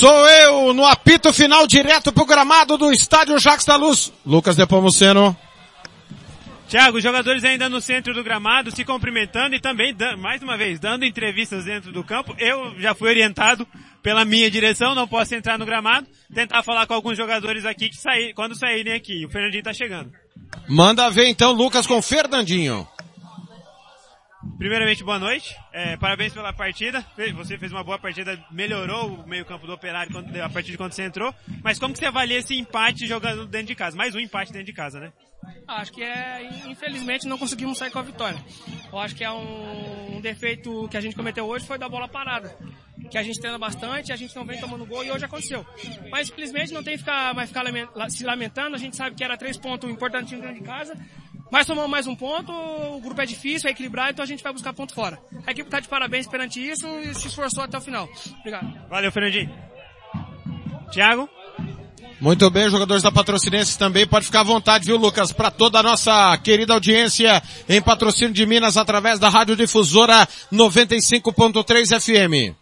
Sou eu no apito final direto pro gramado do estádio Jacques da Luz. Lucas Depomuceno. Tiago, os jogadores ainda no centro do gramado, se cumprimentando e também, mais uma vez, dando entrevistas dentro do campo. Eu já fui orientado pela minha direção, não posso entrar no gramado, tentar falar com alguns jogadores aqui que sair, quando saírem aqui. O Fernandinho tá chegando. Manda ver então, Lucas, com o Fernandinho. Primeiramente, boa noite. É, parabéns pela partida. Você fez uma boa partida, melhorou o meio-campo do Operário a partir de quando você entrou. Mas como que você avalia esse empate jogando dentro de casa? Mais um empate dentro de casa, né? Acho que é, infelizmente, não conseguimos sair com a vitória. Eu acho que é um, um defeito que a gente cometeu hoje foi da bola parada. Que a gente treina bastante, a gente não vem tomando gol e hoje aconteceu. Mas simplesmente não tem que ficar, vai ficar se lamentando. A gente sabe que era três pontos importantes dentro de casa. Mas tomamos mais um ponto, o grupo é difícil, é equilibrado, então a gente vai buscar ponto fora. A equipe está de parabéns perante isso e se esforçou até o final. Obrigado. Valeu, Fernandinho. Thiago? Muito bem, jogadores da Patrocinense também, pode ficar à vontade, viu Lucas, para toda a nossa querida audiência em patrocínio de Minas através da Rádio Difusora 95.3 FM.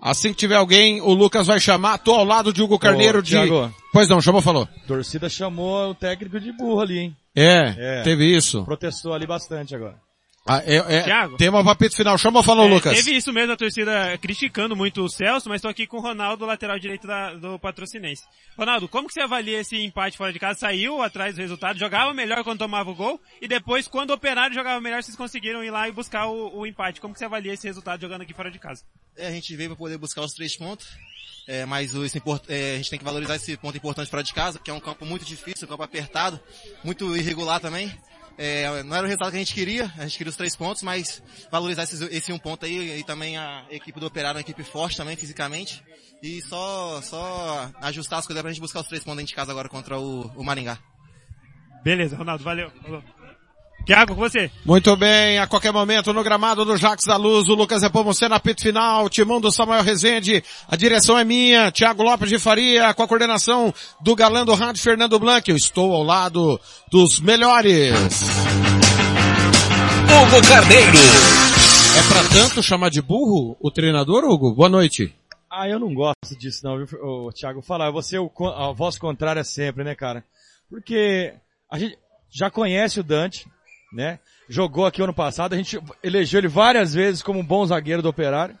Assim que tiver alguém, o Lucas vai chamar. Tô ao lado de Hugo Carneiro Ô, de... Thiago, pois não, chamou, falou. Torcida chamou o técnico de burro ali, hein? É, é, teve isso. Protestou ali bastante agora. Ah, é, é, Thiago, tem uma papito final. Chama falou, é, Lucas. Teve isso mesmo, a torcida criticando muito o Celso, mas estou aqui com o Ronaldo, lateral direito da, do Patrocinense. Ronaldo, como que você avalia esse empate fora de casa? Saiu atrás do resultado, jogava melhor quando tomava o gol, e depois, quando o Operário jogava melhor, vocês conseguiram ir lá e buscar o, o empate. Como que você avalia esse resultado jogando aqui fora de casa? É, a gente veio para poder buscar os três pontos. É, mas esse, é, a gente tem que valorizar esse ponto importante fora de casa, que é um campo muito difícil, um campo apertado, muito irregular também. É, não era o resultado que a gente queria, a gente queria os três pontos, mas valorizar esse, esse um ponto aí e também a equipe do Operário, uma equipe forte também fisicamente. E só, só ajustar as coisas pra gente buscar os três pontos dentro de casa agora contra o, o Maringá. Beleza, Ronaldo, valeu. Tiago, com você. Muito bem, a qualquer momento no gramado do Jax da Luz, o Lucas Epomuceno, apito final, timão do Samuel Rezende, a direção é minha, Tiago Lopes de Faria, com a coordenação do galã do rádio Fernando Blanc, eu estou ao lado dos melhores. Hugo Carneiro. É para tanto chamar de burro o treinador, Hugo? Boa noite. Ah, eu não gosto disso não, viu, o Thiago? Falar, você é a voz contrária sempre, né, cara? Porque a gente já conhece o Dante, né? Jogou aqui ano passado, a gente elegeu ele várias vezes como um bom zagueiro do Operário.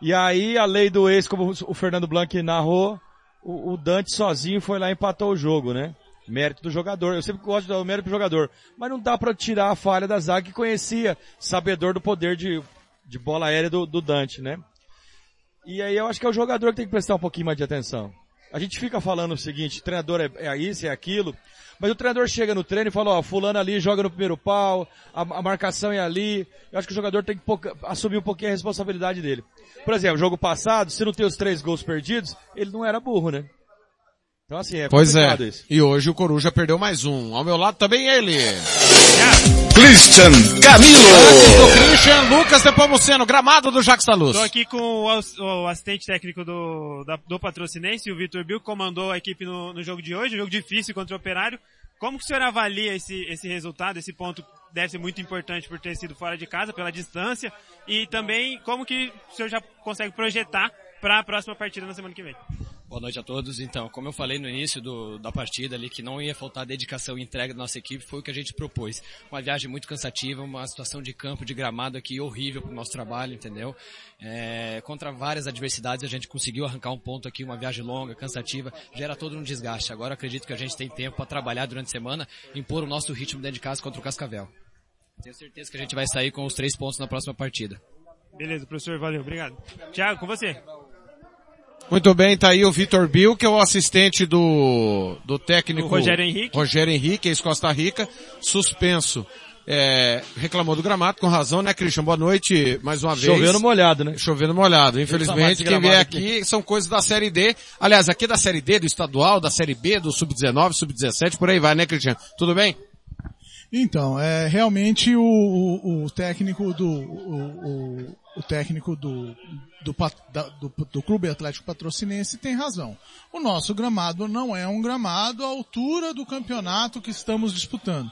E aí a lei do ex, como o Fernando Blanc narrou, o, o Dante sozinho foi lá e empatou o jogo, né? Mérito do jogador. Eu sempre gosto de dar o mérito pro jogador. Mas não dá para tirar a falha da zaga que conhecia, sabedor do poder de, de bola aérea do, do Dante, né? E aí eu acho que é o jogador que tem que prestar um pouquinho mais de atenção. A gente fica falando o seguinte, treinador é, é isso, é aquilo, mas o treinador chega no treino e fala, ó, fulano ali joga no primeiro pau, a, a marcação é ali. Eu acho que o jogador tem que assumir um pouquinho a responsabilidade dele. Por exemplo, jogo passado, se não tem os três gols perdidos, ele não era burro, né? Então assim, é Pois é. Isso. E hoje o Coruja perdeu mais um. Ao meu lado também ele. Christian Camilo. Christian Lucas Depomuceno, gramado do Jacques Luz. Estou aqui com o, o, assistente técnico do, da, do Patrocinense, o Vitor Bill, que comandou a equipe no, no jogo de hoje, um jogo difícil contra o Operário. Como que o senhor avalia esse, esse resultado, esse ponto deve ser muito importante por ter sido fora de casa, pela distância, e também como que o senhor já consegue projetar para a próxima partida na semana que vem? Boa noite a todos. Então, como eu falei no início do, da partida ali, que não ia faltar dedicação e entrega da nossa equipe, foi o que a gente propôs. Uma viagem muito cansativa, uma situação de campo, de gramado aqui horrível para o nosso trabalho, entendeu? É, contra várias adversidades a gente conseguiu arrancar um ponto aqui, uma viagem longa, cansativa, gera todo um desgaste. Agora acredito que a gente tem tempo para trabalhar durante a semana, impor o nosso ritmo dentro de casa contra o Cascavel. Tenho certeza que a gente vai sair com os três pontos na próxima partida. Beleza, professor, valeu, obrigado. Tiago, com você. Muito bem, tá aí o Vitor Bill, que é o assistente do, do técnico O Rogério Henrique. Rogério Henrique, ex-Costa Rica, suspenso. É, reclamou do gramado, com razão, né, Christian? Boa noite, mais uma vez. Chovendo molhado, né? Chovendo molhado. Infelizmente, esse quem vier gramado aqui são coisas da Série D. Aliás, aqui é da Série D, do estadual, da Série B, do Sub-19, Sub-17, por aí vai, né, Christian? Tudo bem? Então, é realmente o, o, o técnico do o, o, o técnico do do, do do Clube Atlético Patrocinense tem razão. O nosso gramado não é um gramado à altura do campeonato que estamos disputando.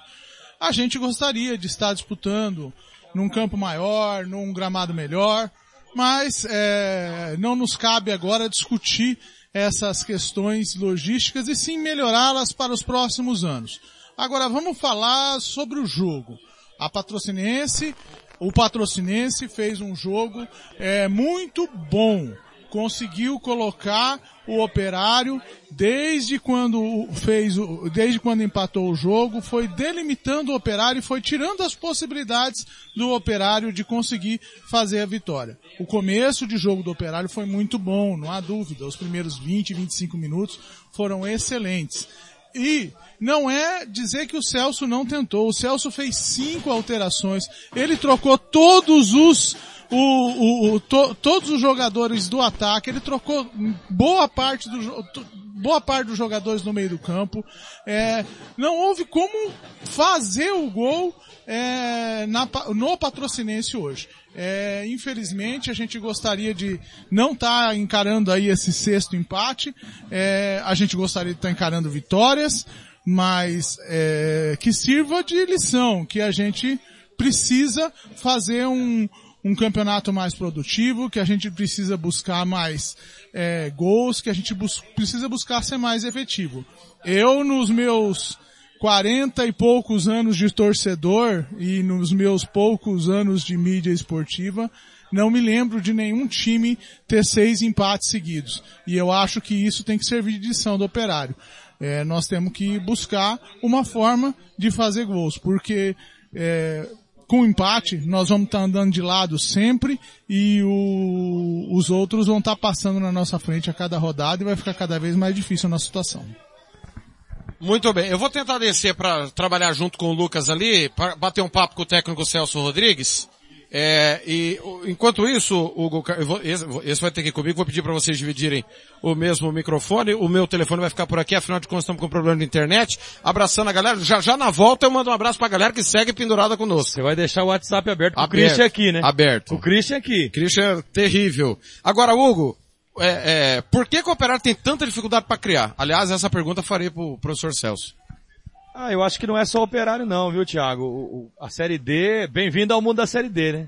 A gente gostaria de estar disputando num campo maior, num gramado melhor, mas é, não nos cabe agora discutir essas questões logísticas e sim melhorá-las para os próximos anos. Agora vamos falar sobre o jogo. A Patrocinense, o Patrocinense fez um jogo é, muito bom. Conseguiu colocar o operário desde quando fez o, desde quando empatou o jogo, foi delimitando o operário e foi tirando as possibilidades do operário de conseguir fazer a vitória. O começo de jogo do operário foi muito bom, não há dúvida. Os primeiros 20, 25 minutos foram excelentes. E não é dizer que o Celso não tentou. O Celso fez cinco alterações. Ele trocou todos os o, o- o- to- todos os jogadores do ataque. Ele trocou boa parte do boa parte dos jogadores no meio do campo. É, não houve como fazer o gol é, na no patrocinense hoje. É, infelizmente a gente gostaria de não estar encarando aí esse sexto empate. É, a gente gostaria de estar encarando vitórias, mas é, que sirva de lição, que a gente precisa fazer um, um campeonato mais produtivo, que a gente precisa buscar mais é, gols, que a gente bus- precisa buscar ser mais efetivo. Eu, nos meus 40 e poucos anos de torcedor e nos meus poucos anos de mídia esportiva, não me lembro de nenhum time ter seis empates seguidos. E eu acho que isso tem que servir de lição do operário. É, nós temos que buscar uma forma de fazer gols, porque é, com empate nós vamos estar andando de lado sempre e o- os outros vão estar passando na nossa frente a cada rodada e vai ficar cada vez mais difícil a nossa situação. Muito bem. Eu vou tentar descer para trabalhar junto com o Lucas ali, para bater um papo com o técnico Celso Rodrigues. É, e enquanto isso, Hugo, vou- esse, vai ter que ir comigo, vou pedir para vocês dividirem o mesmo microfone. O meu telefone vai ficar por aqui, afinal de contas estamos com problema de internet. Abraçando a galera. Já já na volta eu mando um abraço pra galera que segue pendurada conosco. Você vai deixar o WhatsApp aberto com o Aberto. Christian aqui, né? Aberto. O Christian aqui. Christian, terrível. Agora, Hugo, é, é, por que, que o operário tem tanta dificuldade para criar? Aliás, essa pergunta eu farei pro professor Celso. Ah, eu acho que não é só operário não, viu, Thiago? O- o- a Série D, bem-vindo ao mundo da Série D, né?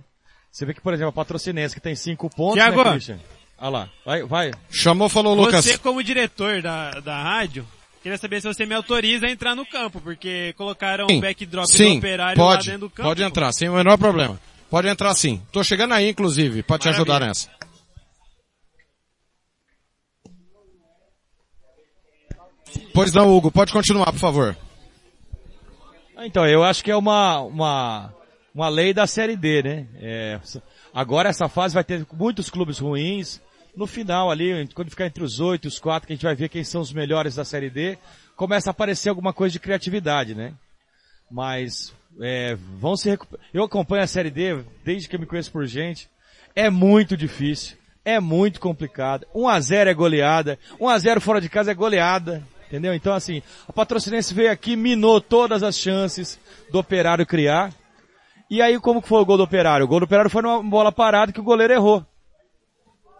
Você vê que, por exemplo, a Patrocinense que tem cinco pontos, Thiago. né, Christian? Olha lá, vai, vai. Chamou, falou Lucas. Você como diretor da, da rádio, queria saber se você me autoriza a entrar no campo, porque colocaram o backdrop do sim, operário pode, lá dentro do campo. pode entrar, sem o menor problema. Pode entrar sim. Tô chegando aí, inclusive, para te ajudar nessa. Pois não, Hugo, pode continuar, por favor. Ah, Então, eu acho que é uma, uma, uma lei da Série D, né? É, agora essa fase vai ter muitos clubes ruins. No final ali, quando ficar entre os oito e os quatro, que a gente vai ver quem são os melhores da Série D, começa a aparecer alguma coisa de criatividade, né? Mas, é, vão se recuper... Eu acompanho a Série D desde que eu me conheço por gente. É muito difícil. É muito complicado. 1 a 0 é goleada. 1 a 0 fora de casa é goleada. Entendeu? Então assim, a Patrocinense veio aqui, minou todas as chances do Operário criar. E aí como que foi o gol do Operário? O gol do Operário foi numa bola parada que o goleiro errou.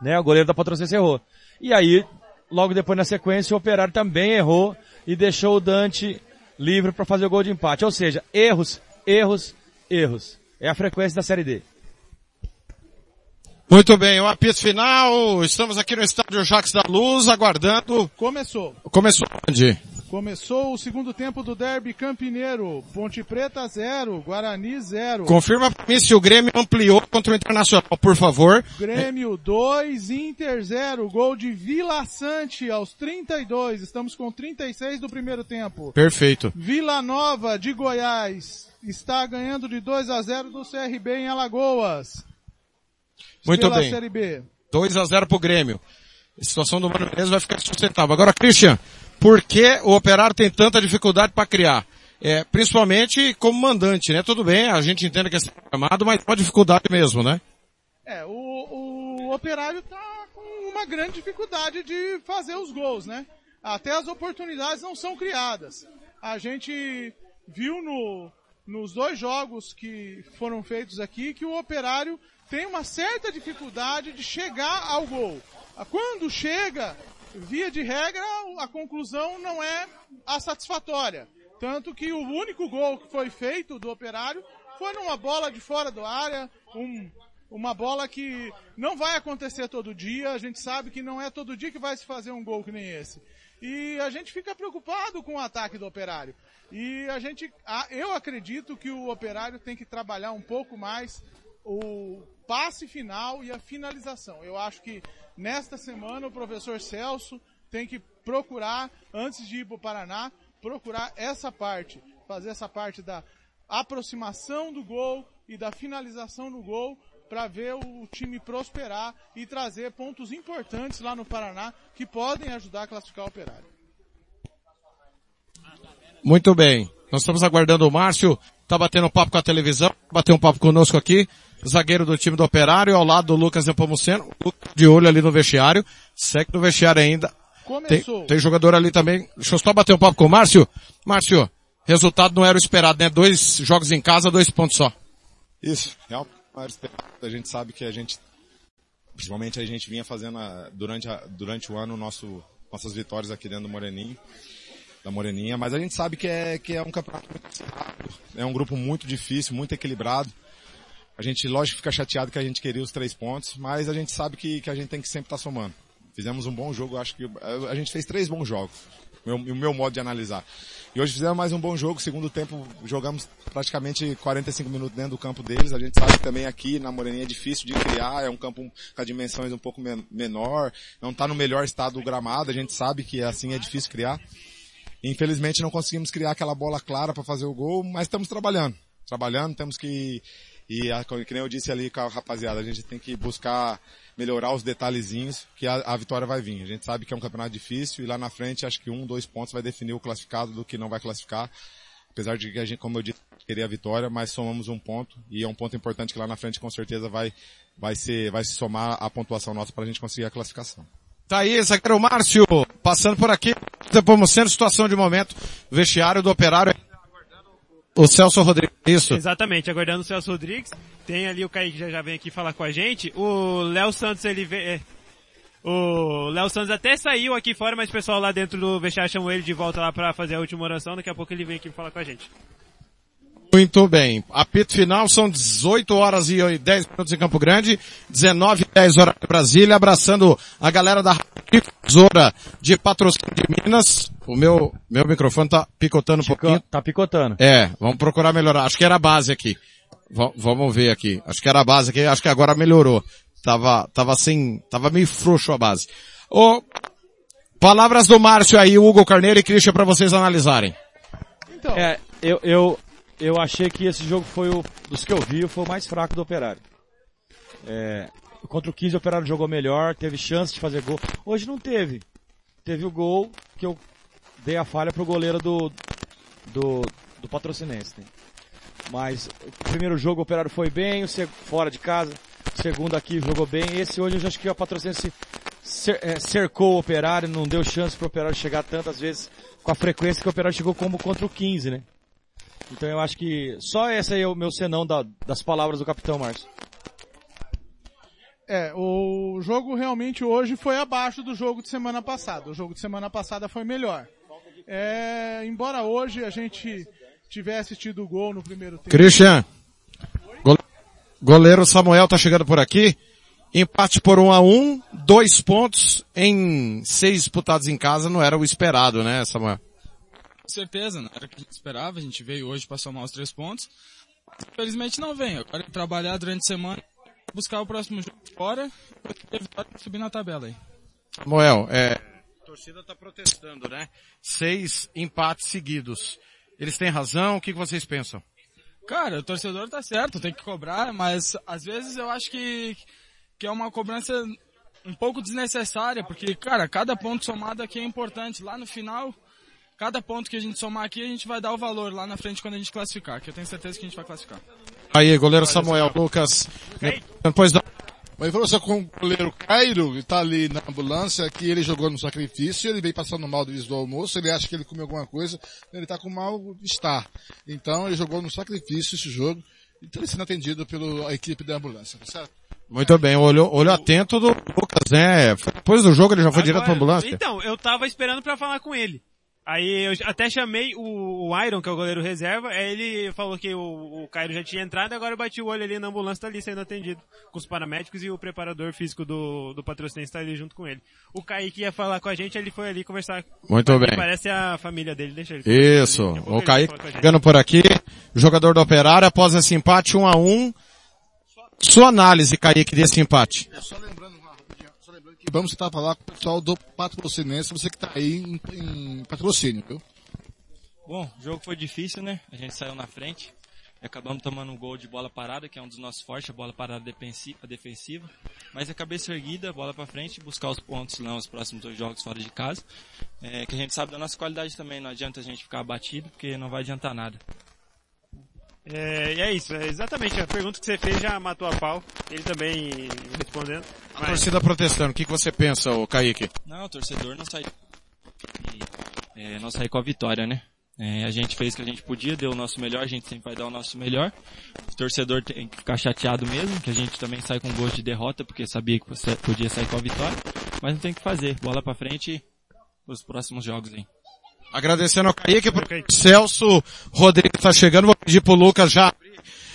Né? O goleiro da Patrocinense errou. E aí, logo depois na sequência, o Operário também errou e deixou o Dante livre para fazer o gol de empate. Ou seja, erros, erros, erros. É a frequência da Série D. Muito bem, o apito final. Estamos aqui no estádio Jacques da Luz, aguardando. Começou. Começou onde? Começou o segundo tempo do Derby Campineiro. Ponte Preta 0, Guarani 0. Confirma pra mim se o Grêmio ampliou contra o Internacional, por favor. Grêmio 2, Inter 0. Gol de Vila Sante aos 32. Estamos com 36 do primeiro tempo. Perfeito. Vila Nova de Goiás está ganhando de 2 a 0 do CRB em Alagoas. Muito Pela bem. Série B. 2 a 0 pro Grêmio. A situação do Mano Menezes vai ficar sustentável. Agora, Christian, por que o Operário tem tanta dificuldade para criar? É, principalmente como mandante, né? Tudo bem, a gente entende que é chamado, mas uma dificuldade mesmo, né? É, o, o Operário tá com uma grande dificuldade de fazer os gols, né? Até as oportunidades não são criadas. A gente viu no, nos dois jogos que foram feitos aqui que o Operário tem uma certa dificuldade de chegar ao gol. Quando chega, via de regra, a conclusão não é a satisfatória. Tanto que o único gol que foi feito do Operário foi numa bola de fora do área, um, uma bola que não vai acontecer todo dia, a gente sabe que não é todo dia que vai se fazer um gol que nem esse. E a gente fica preocupado com o ataque do Operário. E a gente, eu acredito que o Operário tem que trabalhar um pouco mais o passe final e a finalização. Eu acho que nesta semana o professor Celso tem que procurar, antes de ir para o Paraná, procurar essa parte, fazer essa parte da aproximação do gol e da finalização do gol para ver o time prosperar e trazer pontos importantes lá no Paraná que podem ajudar a classificar o operário. Muito bem. Nós estamos aguardando o Márcio, tá batendo um papo com a televisão, bater um papo conosco aqui, zagueiro do time do Operário, ao lado do Lucas Nepomuceno, de olho ali no vestiário, segue no vestiário ainda, Começou. Tem, tem jogador ali também. Deixa eu só bater um papo com o Márcio. Márcio, resultado não era o esperado, né? Dois jogos em casa, dois pontos só. Isso, realmente não era esperado. A gente sabe que a gente, principalmente a gente vinha fazendo a, durante, a, durante o ano nosso, nossas vitórias aqui dentro do Moreninho, da Moreninha, mas a gente sabe que é, que é um campeonato muito rápido, é um grupo muito difícil, muito equilibrado. A gente, lógico, fica chateado que a gente queria os três pontos, mas a gente sabe que, que a gente tem que sempre estar tá somando. Fizemos um bom jogo, acho que a gente fez três bons jogos. O meu, meu modo de analisar. E hoje fizemos mais um bom jogo, segundo tempo jogamos praticamente 45 minutos dentro do campo deles. A gente sabe que também aqui na Moreninha é difícil de criar, é um campo com dimensões um pouco menor, não está no melhor estado do gramado, a gente sabe que assim é difícil criar. Infelizmente não conseguimos criar aquela bola clara para fazer o gol, mas estamos trabalhando. Trabalhando, temos que, e nem eu disse ali com a rapaziada, a gente tem que buscar melhorar os detalhezinhos que a, a, vitória vai vir. A gente sabe que é um campeonato difícil e lá na frente acho que um, dois pontos vai definir o classificado do que não vai classificar. Apesar de que a gente, como eu disse, queria a vitória, mas somamos um ponto e é um ponto importante que lá na frente com certeza vai, vai ser, vai se somar a pontuação nossa para a gente conseguir a classificação. Tá aí, zagueiro Márcio, passando por aqui, sendo situação de momento, vestiário do operário o Celso Rodrigues, isso. Exatamente, aguardando o Celso Rodrigues. Tem ali o Kaique já, já vem aqui falar com a gente. O Léo Santos, ele vem, é, o Léo Santos até saiu aqui fora, mas o pessoal lá dentro do vestiário chamou ele de volta lá para fazer a última oração. Daqui a pouco ele vem aqui falar com a gente. Muito bem. Apito final são 18 horas e 10 minutos em Campo Grande, 19 e 10 horas em Brasília, abraçando a galera da Difusora de Patrocínio de Minas. O meu, meu microfone tá picotando um pouquinho. Tá picotando. É, vamos procurar melhorar. Acho que era a base aqui. V vamos ver aqui. Acho que era a base aqui, acho que agora melhorou. Tava, tava assim, tava meio frouxo a base. Ô, palavras do Márcio aí, Hugo Carneiro e Christian para vocês analisarem. Então. É, eu, eu, eu achei que esse jogo foi o, dos que eu vi, foi o mais fraco do Operário. É, contra o 15 o Operário jogou melhor, teve chance de fazer gol. Hoje não teve. Teve o gol que eu dei a falha pro goleiro do, do, do patrocinense. Né? Mas o primeiro jogo o Operário foi bem, o fora de casa. O segundo aqui jogou bem. Esse hoje eu já acho que o patrocinense é, cercou o Operário, não deu chance pro Operário chegar tantas vezes com a frequência que o Operário chegou como contra o 15, né? Então eu acho que só esse aí é o meu senão da, das palavras do Capitão Márcio. É, o jogo realmente hoje foi abaixo do jogo de semana passada. O jogo de semana passada foi melhor. É, embora hoje a gente tivesse tido gol no primeiro tempo. Christian, goleiro Samuel tá chegando por aqui. Empate por um a um, dois pontos em seis disputados em casa não era o esperado, né, Samuel? Certeza, não era o que a gente esperava, a gente veio hoje para somar os três pontos. Infelizmente não vem, agora é trabalhar durante a semana, buscar o próximo jogo fora, e subir na tabela aí. Moel, é, a torcida está protestando, né? Seis empates seguidos. Eles têm razão, o que vocês pensam? Cara, o torcedor tá certo, tem que cobrar, mas às vezes eu acho que, que é uma cobrança um pouco desnecessária, porque, cara, cada ponto somado aqui é importante. Lá no final, cada ponto que a gente somar aqui, a gente vai dar o valor lá na frente quando a gente classificar, que eu tenho certeza que a gente vai classificar. Aí, goleiro Samuel Lucas. Depois da... Uma informação com o goleiro Cairo, que tá ali na ambulância, que ele jogou no sacrifício, ele veio passando mal desde do almoço, ele acha que ele comeu alguma coisa, ele tá com mal-estar. Então ele jogou no sacrifício esse jogo, e está sendo atendido pela equipe da ambulância, tá certo? Muito bem, olho, olho atento do Lucas, né? Depois do jogo ele já foi Agora, direto pra ambulância. Então, eu tava esperando pra falar com ele. Aí eu até chamei o, o Iron, que é o goleiro reserva, aí ele falou que o, o Cairo já tinha entrado, agora eu bati o olho ali na ambulância, tá ali sendo atendido com os paramédicos e o preparador físico do, do patrocinense tá ali junto com ele. O Kaique ia falar com a gente, ele foi ali conversar. Muito bem. Parece a família dele, deixa ele. Isso, Daqui a pouco o Kaique chegando por aqui, jogador do Operário, após esse empate 1 a 1 Sua análise, Kaique, desse empate. É só vamos tentar falar com o pessoal do patrocinense, você que tá aí em, em patrocínio, viu? Bom, o jogo foi difícil, né? A gente saiu na frente. Acabamos tomando um gol de bola parada, que é um dos nossos fortes, a bola parada defensiva. Mas a cabeça erguida, bola pra frente, buscar os pontos lá nos próximos dois jogos fora de casa. É, que a gente sabe da nossa qualidade também, não adianta a gente ficar abatido, porque não vai adiantar nada. É, e é isso, é exatamente a pergunta que você fez já matou a pau, ele também respondendo. A torcida protestando, o que, que você pensa, ô Kaique? Não, o torcedor não saiu. E, é, não saiu com a vitória, né? É, a gente fez o que a gente podia, deu o nosso melhor, a gente sempre vai dar o nosso melhor. O torcedor tem que ficar chateado mesmo, que a gente também sai com gosto de derrota, porque sabia que você podia sair com a vitória. Mas não tem o que fazer, bola pra frente os próximos jogos aí. Agradecendo ao Kaique, pro Celso Rodrigues está chegando, vou pedir pro Lucas já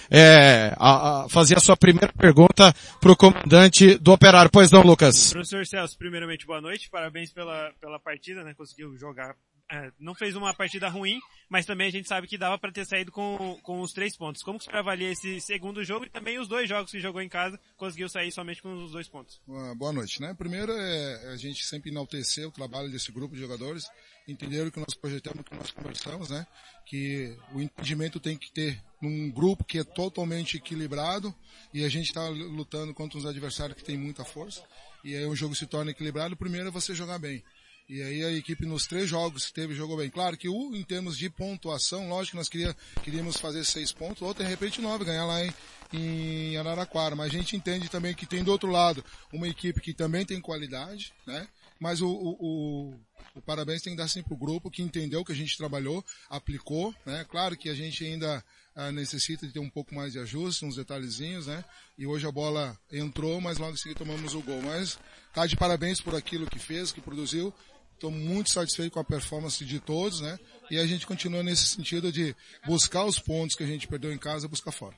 é, a, a fazer a sua primeira pergunta pro comandante do Operário. Pois não, Lucas? Professor Celso, primeiramente boa noite, parabéns pela, pela partida, né? Conseguiu jogar. É, não fez uma partida ruim, mas também a gente sabe que dava para ter saído com, com os três pontos. Como que você avalia esse segundo jogo e também os dois jogos que jogou em casa, conseguiu sair somente com os dois pontos? Boa noite, né? Primeiro é a gente sempre enaltecer o trabalho desse grupo de jogadores, entenderam que nós projetamos, que nós conversamos, né? Que o entendimento tem que ter num grupo que é totalmente equilibrado e a gente está lutando contra uns adversários que têm muita força e aí o jogo se torna equilibrado. Primeiro é você jogar bem. E aí a equipe nos três jogos que teve jogou bem. Claro que o, em termos de pontuação, lógico que nós queria, queríamos fazer seis pontos, ou de repente nove, ganhar lá em, em Araraquara. Mas a gente entende também que tem do outro lado uma equipe que também tem qualidade, né? Mas o, o, o, o parabéns tem que dar sempre pro grupo que entendeu que a gente trabalhou, aplicou, né? Claro que a gente ainda ah, necessita de ter um pouco mais de ajuste, uns detalhezinhos, né? E hoje a bola entrou, mas logo em seguida tomamos o gol. Mas tá de parabéns por aquilo que fez, que produziu. Estou muito satisfeito com a performance de todos, né? E a gente continua nesse sentido de buscar os pontos que a gente perdeu em casa, buscar fora.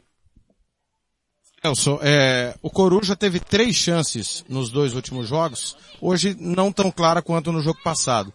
Celso, é, o Coruja teve três chances nos dois últimos jogos, hoje não tão clara quanto no jogo passado.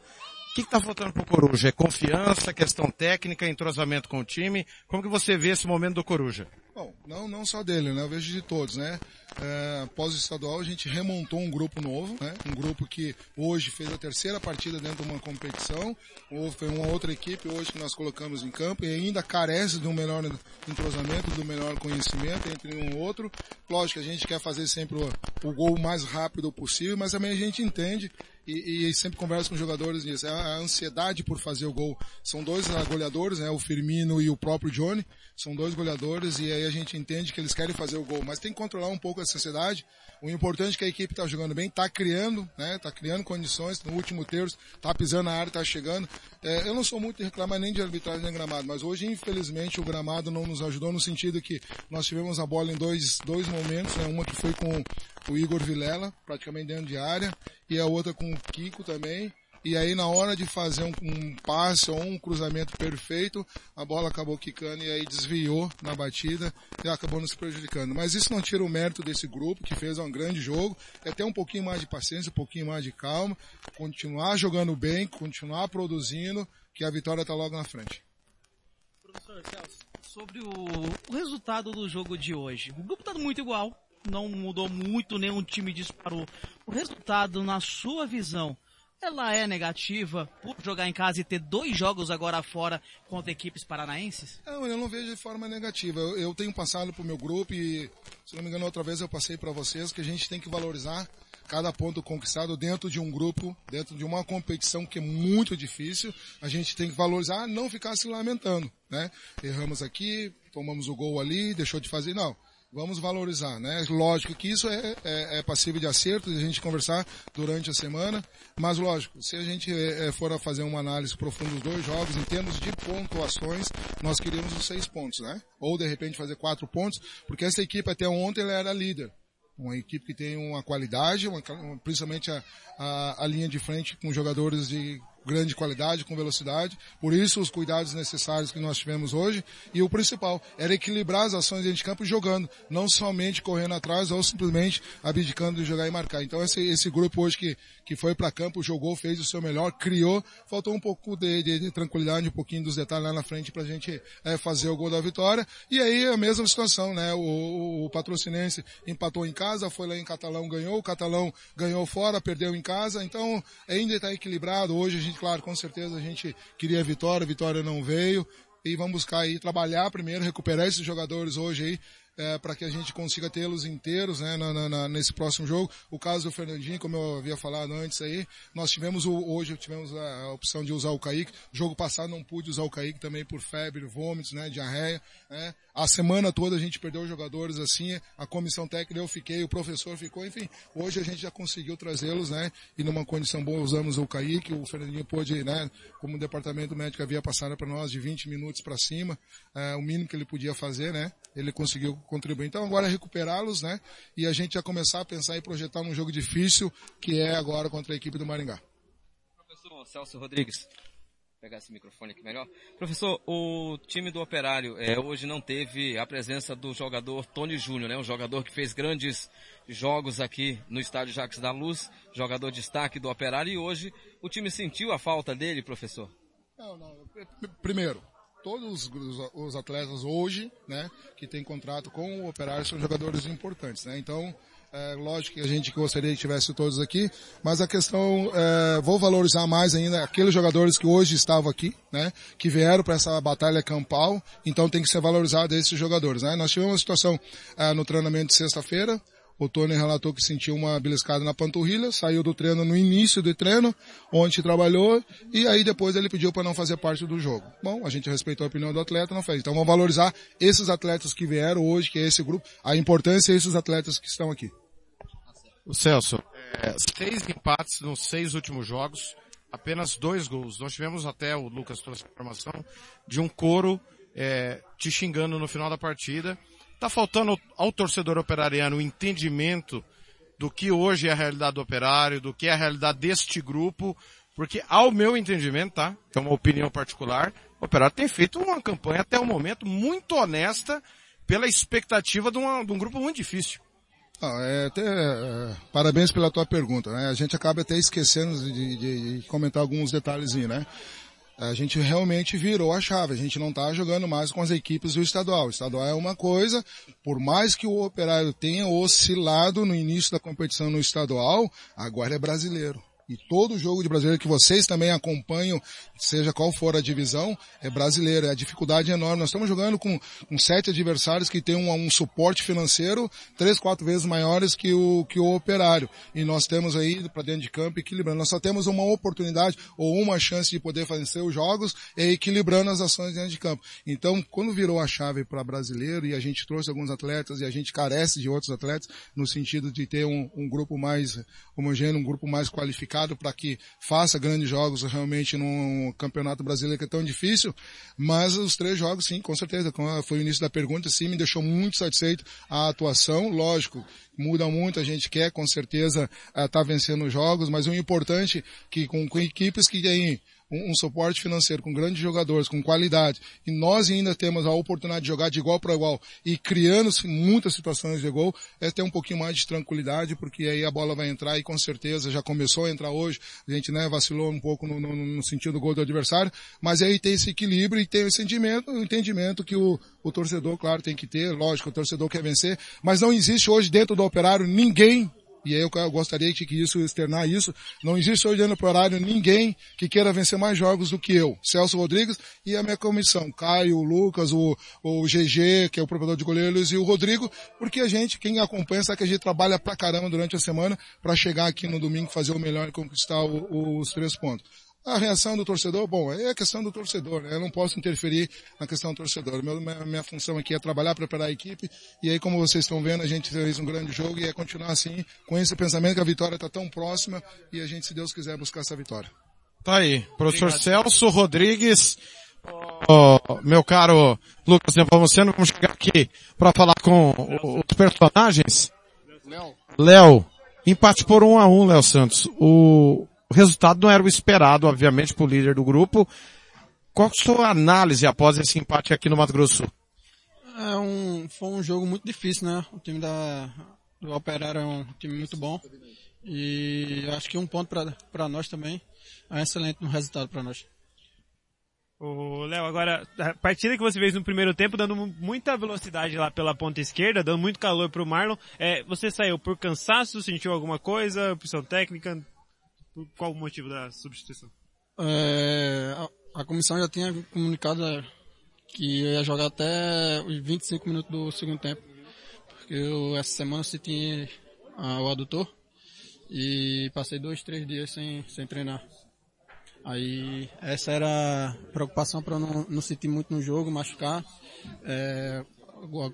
O que está faltando pro Coruja? É confiança, questão técnica, entrosamento com o time? Como que você vê esse momento do Coruja? Bom, não, não só dele, né? Eu vejo de todos, né? É, após o estadual, a gente remontou um grupo novo, né? Um grupo que hoje fez a terceira partida dentro de uma competição. Houve, foi uma outra equipe hoje que nós colocamos em campo e ainda carece de um melhor entrosamento, do melhor conhecimento entre um e outro. Lógico a gente quer fazer sempre o, o gol o mais rápido possível, mas também a gente entende e, e sempre conversa com jogadores nisso. A, a ansiedade por fazer o gol. São dois goleadores, né? O Firmino e o próprio Johnny. São dois goleadores e aí a gente entende que eles querem fazer o gol, mas tem que controlar um pouco essa ansiedade. O importante é que a equipe está jogando bem, está criando, né? Está criando condições. No último terço, está pisando na área, está chegando. É, eu não sou muito de reclamar nem de arbitragem nem gramado, mas hoje, infelizmente, o gramado não nos ajudou no sentido que nós tivemos a bola em dois, dois momentos, né? Uma que foi com o Igor Vilela, praticamente dentro de área, e a outra com o Kiko também. E aí na hora de fazer um, um, passe ou um cruzamento perfeito, a bola acabou quicando e aí desviou na batida e acabou nos prejudicando. Mas isso não tira o mérito desse grupo que fez um grande jogo, é ter um pouquinho mais de paciência, um pouquinho mais de calma, continuar jogando bem, continuar produzindo, que a vitória está logo na frente. Professor Celso, sobre o, o resultado do jogo de hoje. O grupo está muito igual, não mudou muito, nenhum time disparou. O resultado, na sua visão, ela é negativa por jogar em casa e ter dois jogos agora fora contra equipes paranaenses? Não, eu não vejo de forma negativa. Eu, eu tenho passado pro meu grupo e, se não me engano, outra vez eu passei para vocês que a gente tem que valorizar cada ponto conquistado dentro de um grupo, dentro de uma competição que é muito difícil, a gente tem que valorizar, não ficar se lamentando, né? Erramos aqui, tomamos o gol ali, deixou de fazer, não. Vamos valorizar, né? Lógico que isso é, é, é passível de acerto, de a gente conversar durante a semana, mas lógico, se a gente é, for a fazer uma análise profunda dos dois jogos, em termos de pontuações, nós queríamos os seis pontos, né? Ou de repente fazer quatro pontos, porque essa equipe até ontem ela era líder. Uma equipe que tem uma qualidade, uma, principalmente a, a, a linha de frente com jogadores de grande qualidade, com velocidade. Por isso, os cuidados necessários que nós tivemos hoje. E o principal era equilibrar as ações dentro de campo jogando, não somente correndo atrás ou simplesmente abdicando de jogar e marcar. Então, esse, esse grupo hoje que, que foi para campo, jogou, fez o seu melhor, criou. Faltou um pouco de, de, de tranquilidade, um pouquinho dos detalhes lá na frente para a gente é, fazer o gol da vitória. E aí, a mesma situação, né? O, o, o patrocinense empatou em casa, foi lá em Catalão, ganhou. O Catalão ganhou fora, perdeu em casa. Então, ainda está equilibrado. Hoje a gente gente, claro, com certeza a gente queria a vitória, a vitória não veio. E vamos buscar aí trabalhar primeiro, recuperar esses jogadores hoje aí, é, para que a gente consiga tê-los inteiros né, na, na, nesse próximo jogo. O caso do Fernandinho, como eu havia falado antes aí, nós tivemos o, hoje tivemos a, a, opção de usar o Kaique. Jogo passado não pude usar o Kaique também por febre, vômitos, né, diarreia. Né. A semana toda a gente perdeu jogadores assim, a comissão técnica eu fiquei, o professor ficou, enfim. Hoje a gente já conseguiu trazê-los, né, e numa condição boa usamos o Kaique, o Fernandinho pôde, né, como o departamento médico havia passado para nós de 20 minutos para cima, é, o mínimo que ele podia fazer, né, ele conseguiu contribuir. Então agora é recuperá-los, né? E a gente já começar a pensar e projetar um jogo difícil, que é agora contra a equipe do Maringá. Professor Celso Rodrigues, pegar esse microfone aqui melhor. Professor, o time do Operário é, hoje não teve a presença do jogador Tony Júnior, né? Um jogador que fez grandes jogos aqui no estádio Jacques da Luz, jogador de destaque do Operário, e hoje o time sentiu a falta dele, professor? Não, não. Primeiro, todos os atletas hoje, né, que tem contrato com o Operário são jogadores importantes, né? Então, é, lógico que a gente gostaria que tivesse todos aqui, mas a questão, é, vou valorizar mais ainda aqueles jogadores que hoje estavam aqui, né, que vieram para essa batalha campal, então tem que ser valorizado esses jogadores, né. Nós tivemos uma situação é, no treinamento de sexta-feira, o Tony relatou que sentiu uma beliscada na panturrilha, saiu do treino no início do treino, onde trabalhou, e aí depois ele pediu para não fazer parte do jogo. Bom, a gente respeitou a opinião do atleta, não fez. Então vamos valorizar esses atletas que vieram hoje, que é esse grupo, a importância desses atletas que estão aqui. O Celso, é, seis empates nos seis últimos jogos, apenas dois gols. Nós tivemos até, o Lucas trouxe a informação, de um coro é, te xingando no final da partida. Está faltando ao torcedor operariano o entendimento do que hoje é a realidade do operário, do que é a realidade deste grupo, porque ao meu entendimento, tá? É uma opinião particular, o operário tem feito uma campanha até o momento muito honesta pela expectativa de, uma, de um grupo muito difícil. Ah, é, até, é, parabéns pela tua pergunta. Né? A gente acaba até esquecendo de, de, de comentar alguns detalhezinhos, né? A gente realmente virou a chave. A gente não está jogando mais com as equipes do estadual. O estadual é uma coisa, por mais que o operário tenha oscilado no início da competição no estadual, agora é brasileiro. E todo jogo de brasileiro que vocês também acompanham, seja qual for a divisão, é brasileiro. É a dificuldade é enorme. Nós estamos jogando com, com sete adversários que têm um, um, suporte financeiro três, quatro vezes maiores que o, que o operário. E nós temos aí para dentro de campo equilibrando. Nós só temos uma oportunidade ou uma chance de poder vencer os jogos é equilibrando as ações dentro de campo. Então, quando virou a chave para brasileiro e a gente trouxe alguns atletas e a gente carece de outros atletas no sentido de ter um, um grupo mais homogêneo, um grupo mais qualificado, para que faça grandes jogos realmente num campeonato brasileiro que é tão difícil, mas os três jogos, sim, com certeza, foi o início da pergunta, sim, me deixou muito satisfeito a atuação, lógico, muda muito, a gente quer com certeza estar tá vencendo os jogos, mas o importante é que com, com equipes que têm um, um, suporte financeiro com grandes jogadores, com qualidade, e nós ainda temos a oportunidade de jogar de igual para igual e criando muitas situações de gol, é ter um pouquinho mais de tranquilidade, porque aí a bola vai entrar e com certeza já começou a entrar hoje, a gente né, vacilou um pouco no, no, no sentido do gol do adversário, mas aí tem esse equilíbrio e tem o sentimento, o entendimento que o, o torcedor, claro, tem que ter, lógico, o torcedor quer vencer, mas não existe hoje dentro do operário ninguém E aí eu gostaria que isso, externar isso. Não existe olhando para o horário ninguém que queira vencer mais jogos do que eu, Celso Rodrigues e a minha comissão, Caio, o Lucas, o, o GG, que é o proprietário de goleiros, e o Rodrigo, porque a gente, quem acompanha, sabe que a gente trabalha pra caramba durante a semana para chegar aqui no domingo, fazer o melhor e conquistar o, os três pontos. A reação do torcedor, bom, é a questão do torcedor, né? Eu não posso interferir na questão do torcedor. Meu, minha, minha, função aqui é trabalhar, preparar a equipe, e aí, como vocês estão vendo, a gente fez um grande jogo e é continuar assim, com esse pensamento que a vitória está tão próxima e a gente, se Deus quiser, buscar essa vitória. Tá aí. Professor Obrigado. Celso Rodrigues, oh, meu caro Lucas Nepomuceno, vamos chegar aqui para falar com os personagens. Léo. Léo. Empate por um a um, Léo Santos. O, o resultado não era o esperado, obviamente, para o líder do grupo. Qual a sua análise após esse empate aqui no Mato Grosso? É um, foi um jogo muito difícil, né? O time da, do Operário é um time muito bom. E acho que um ponto para nós também é um excelente resultado para nós. O Léo, agora, a partida que você fez no primeiro tempo, dando muita velocidade lá pela ponta esquerda, dando muito calor pro Marlon, é, você saiu por cansaço, sentiu alguma coisa, opção técnica? Qual o motivo da substituição? É, a, a, comissão já tinha comunicado é, que ia jogar até os 25 minutos do segundo tempo. Porque eu, essa semana eu senti a, o adutor e passei dois, três dias sem, sem treinar. Aí essa era a preocupação para não, não sentir muito no jogo, machucar, é,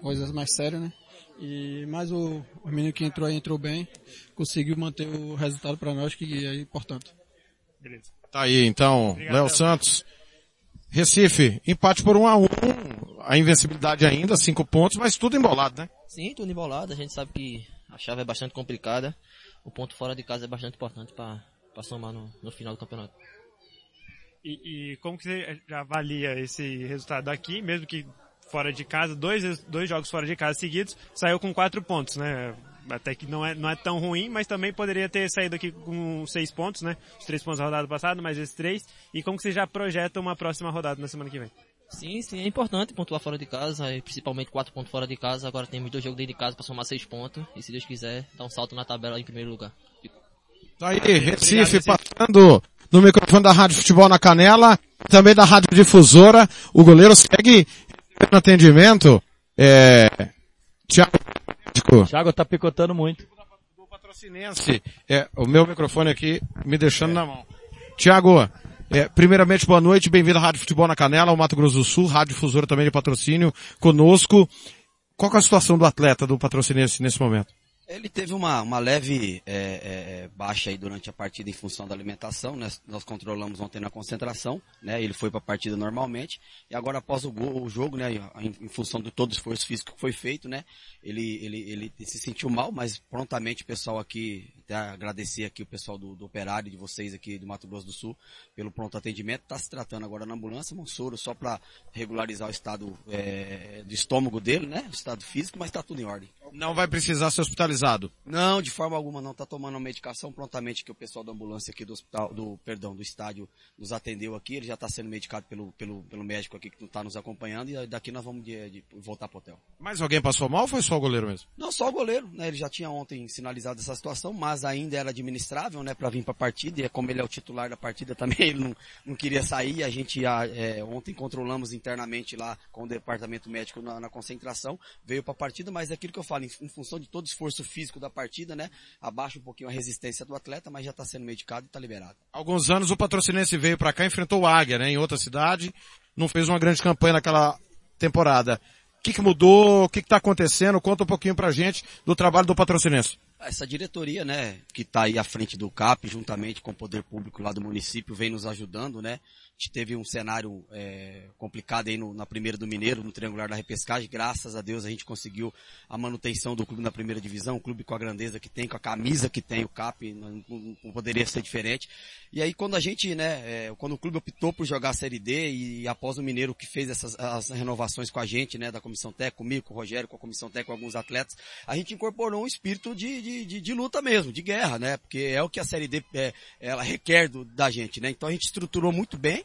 coisas mais sérias, né? E, mas o, o menino que entrou aí entrou bem, conseguiu manter o resultado para nós, que é importante. Beleza. Tá aí então, Léo Santos. Recife, empate por um a um, a invencibilidade ainda, cinco pontos, mas tudo embolado, né? Sim, tudo embolado, a gente sabe que a chave é bastante complicada, o ponto fora de casa é bastante importante para somar no, no final do campeonato. E, e, como que você avalia esse resultado aqui, mesmo que fora de casa, dois, dois jogos fora de casa seguidos, saiu com quatro pontos, né? Até que não é, não é tão ruim, mas também poderia ter saído aqui com seis pontos, né? Os três pontos da rodada passada, mais esses três. E como que você já projeta uma próxima rodada na semana que vem? Sim, sim, é importante pontuar fora de casa, principalmente quatro pontos fora de casa. Agora temos dois jogos dentro de casa para somar seis pontos. E se Deus quiser, dar um salto na tabela em primeiro lugar. Tá aí, Recife passando no microfone da Rádio Futebol na Canela, também da Rádio Difusora. O goleiro segue no atendimento, é, Thiago. Thiago tá picotando muito. Patrocinense, é, o meu microfone aqui me deixando é. na mão. Tiago, é, primeiramente boa noite, bem-vindo à Rádio Futebol na Canela, o Mato Grosso do Sul, Rádio Difusora também de patrocínio conosco. Qual é a situação do atleta, do patrocinense nesse momento? Ele teve uma, uma leve é, é, baixa aí durante a partida em função da alimentação, né? Nós controlamos ontem na concentração, né? Ele foi para a partida normalmente e agora após o, gol, o jogo, né? Em, em, função de todo o esforço físico que foi feito, né? Ele, ele, ele se sentiu mal, mas prontamente o pessoal aqui, até agradecer aqui o pessoal do, do operário de vocês aqui do Mato Grosso do Sul pelo pronto atendimento, está se tratando agora na ambulância, um soro só para regularizar o estado é, do estômago dele, né? O estado físico, mas está tudo em ordem. Não vai precisar ser hospitalizado? Não, de forma alguma não. Está tomando a medicação prontamente que o pessoal da ambulância aqui do hospital, do, perdão, do estádio nos atendeu aqui. Ele já está sendo medicado pelo, pelo, pelo médico aqui que está nos acompanhando e daqui nós vamos de, de voltar para o hotel. Mas alguém passou mal ou foi só o goleiro mesmo? Não, só o goleiro, né? Ele já tinha ontem sinalizado essa situação, mas ainda era administrável, né? Para vir para a partida e como ele é o titular da partida também, ele não, não queria sair. A gente é, ontem controlamos internamente lá com o departamento médico na, na concentração, veio para a partida, mas é aquilo que eu falo, em, em função de todo o esforço físico da partida, né? Abaixa um pouquinho a resistência do atleta, mas já está sendo medicado e está liberado. Alguns anos o patrocinense veio para cá, enfrentou o Águia, né? Em outra cidade, não fez uma grande campanha naquela temporada. O que, que mudou? O que está acontecendo? Conta um pouquinho pra gente do trabalho do patrocinense. Essa diretoria, né, que está aí à frente do CAP, juntamente com o poder público lá do município, vem nos ajudando, né? Gente teve um cenário é, complicado aí no, na primeira do Mineiro, no triangular da repescagem. Graças a Deus a gente conseguiu a manutenção do clube na primeira divisão, um clube com a grandeza que tem, com a camisa que tem o CAP, não, não poderia ser diferente. E aí quando a gente, né, é, quando o clube optou por jogar a Série D e, e após o Mineiro que fez essas as renovações com a gente, né, da comissão técnica, comigo, com o Rogério, com a comissão técnica, com alguns atletas, a gente incorporou um espírito de, de, de, de luta mesmo, de guerra, né, porque é o que a Série D é, ela requer do, da gente, né. Então a gente estruturou muito bem,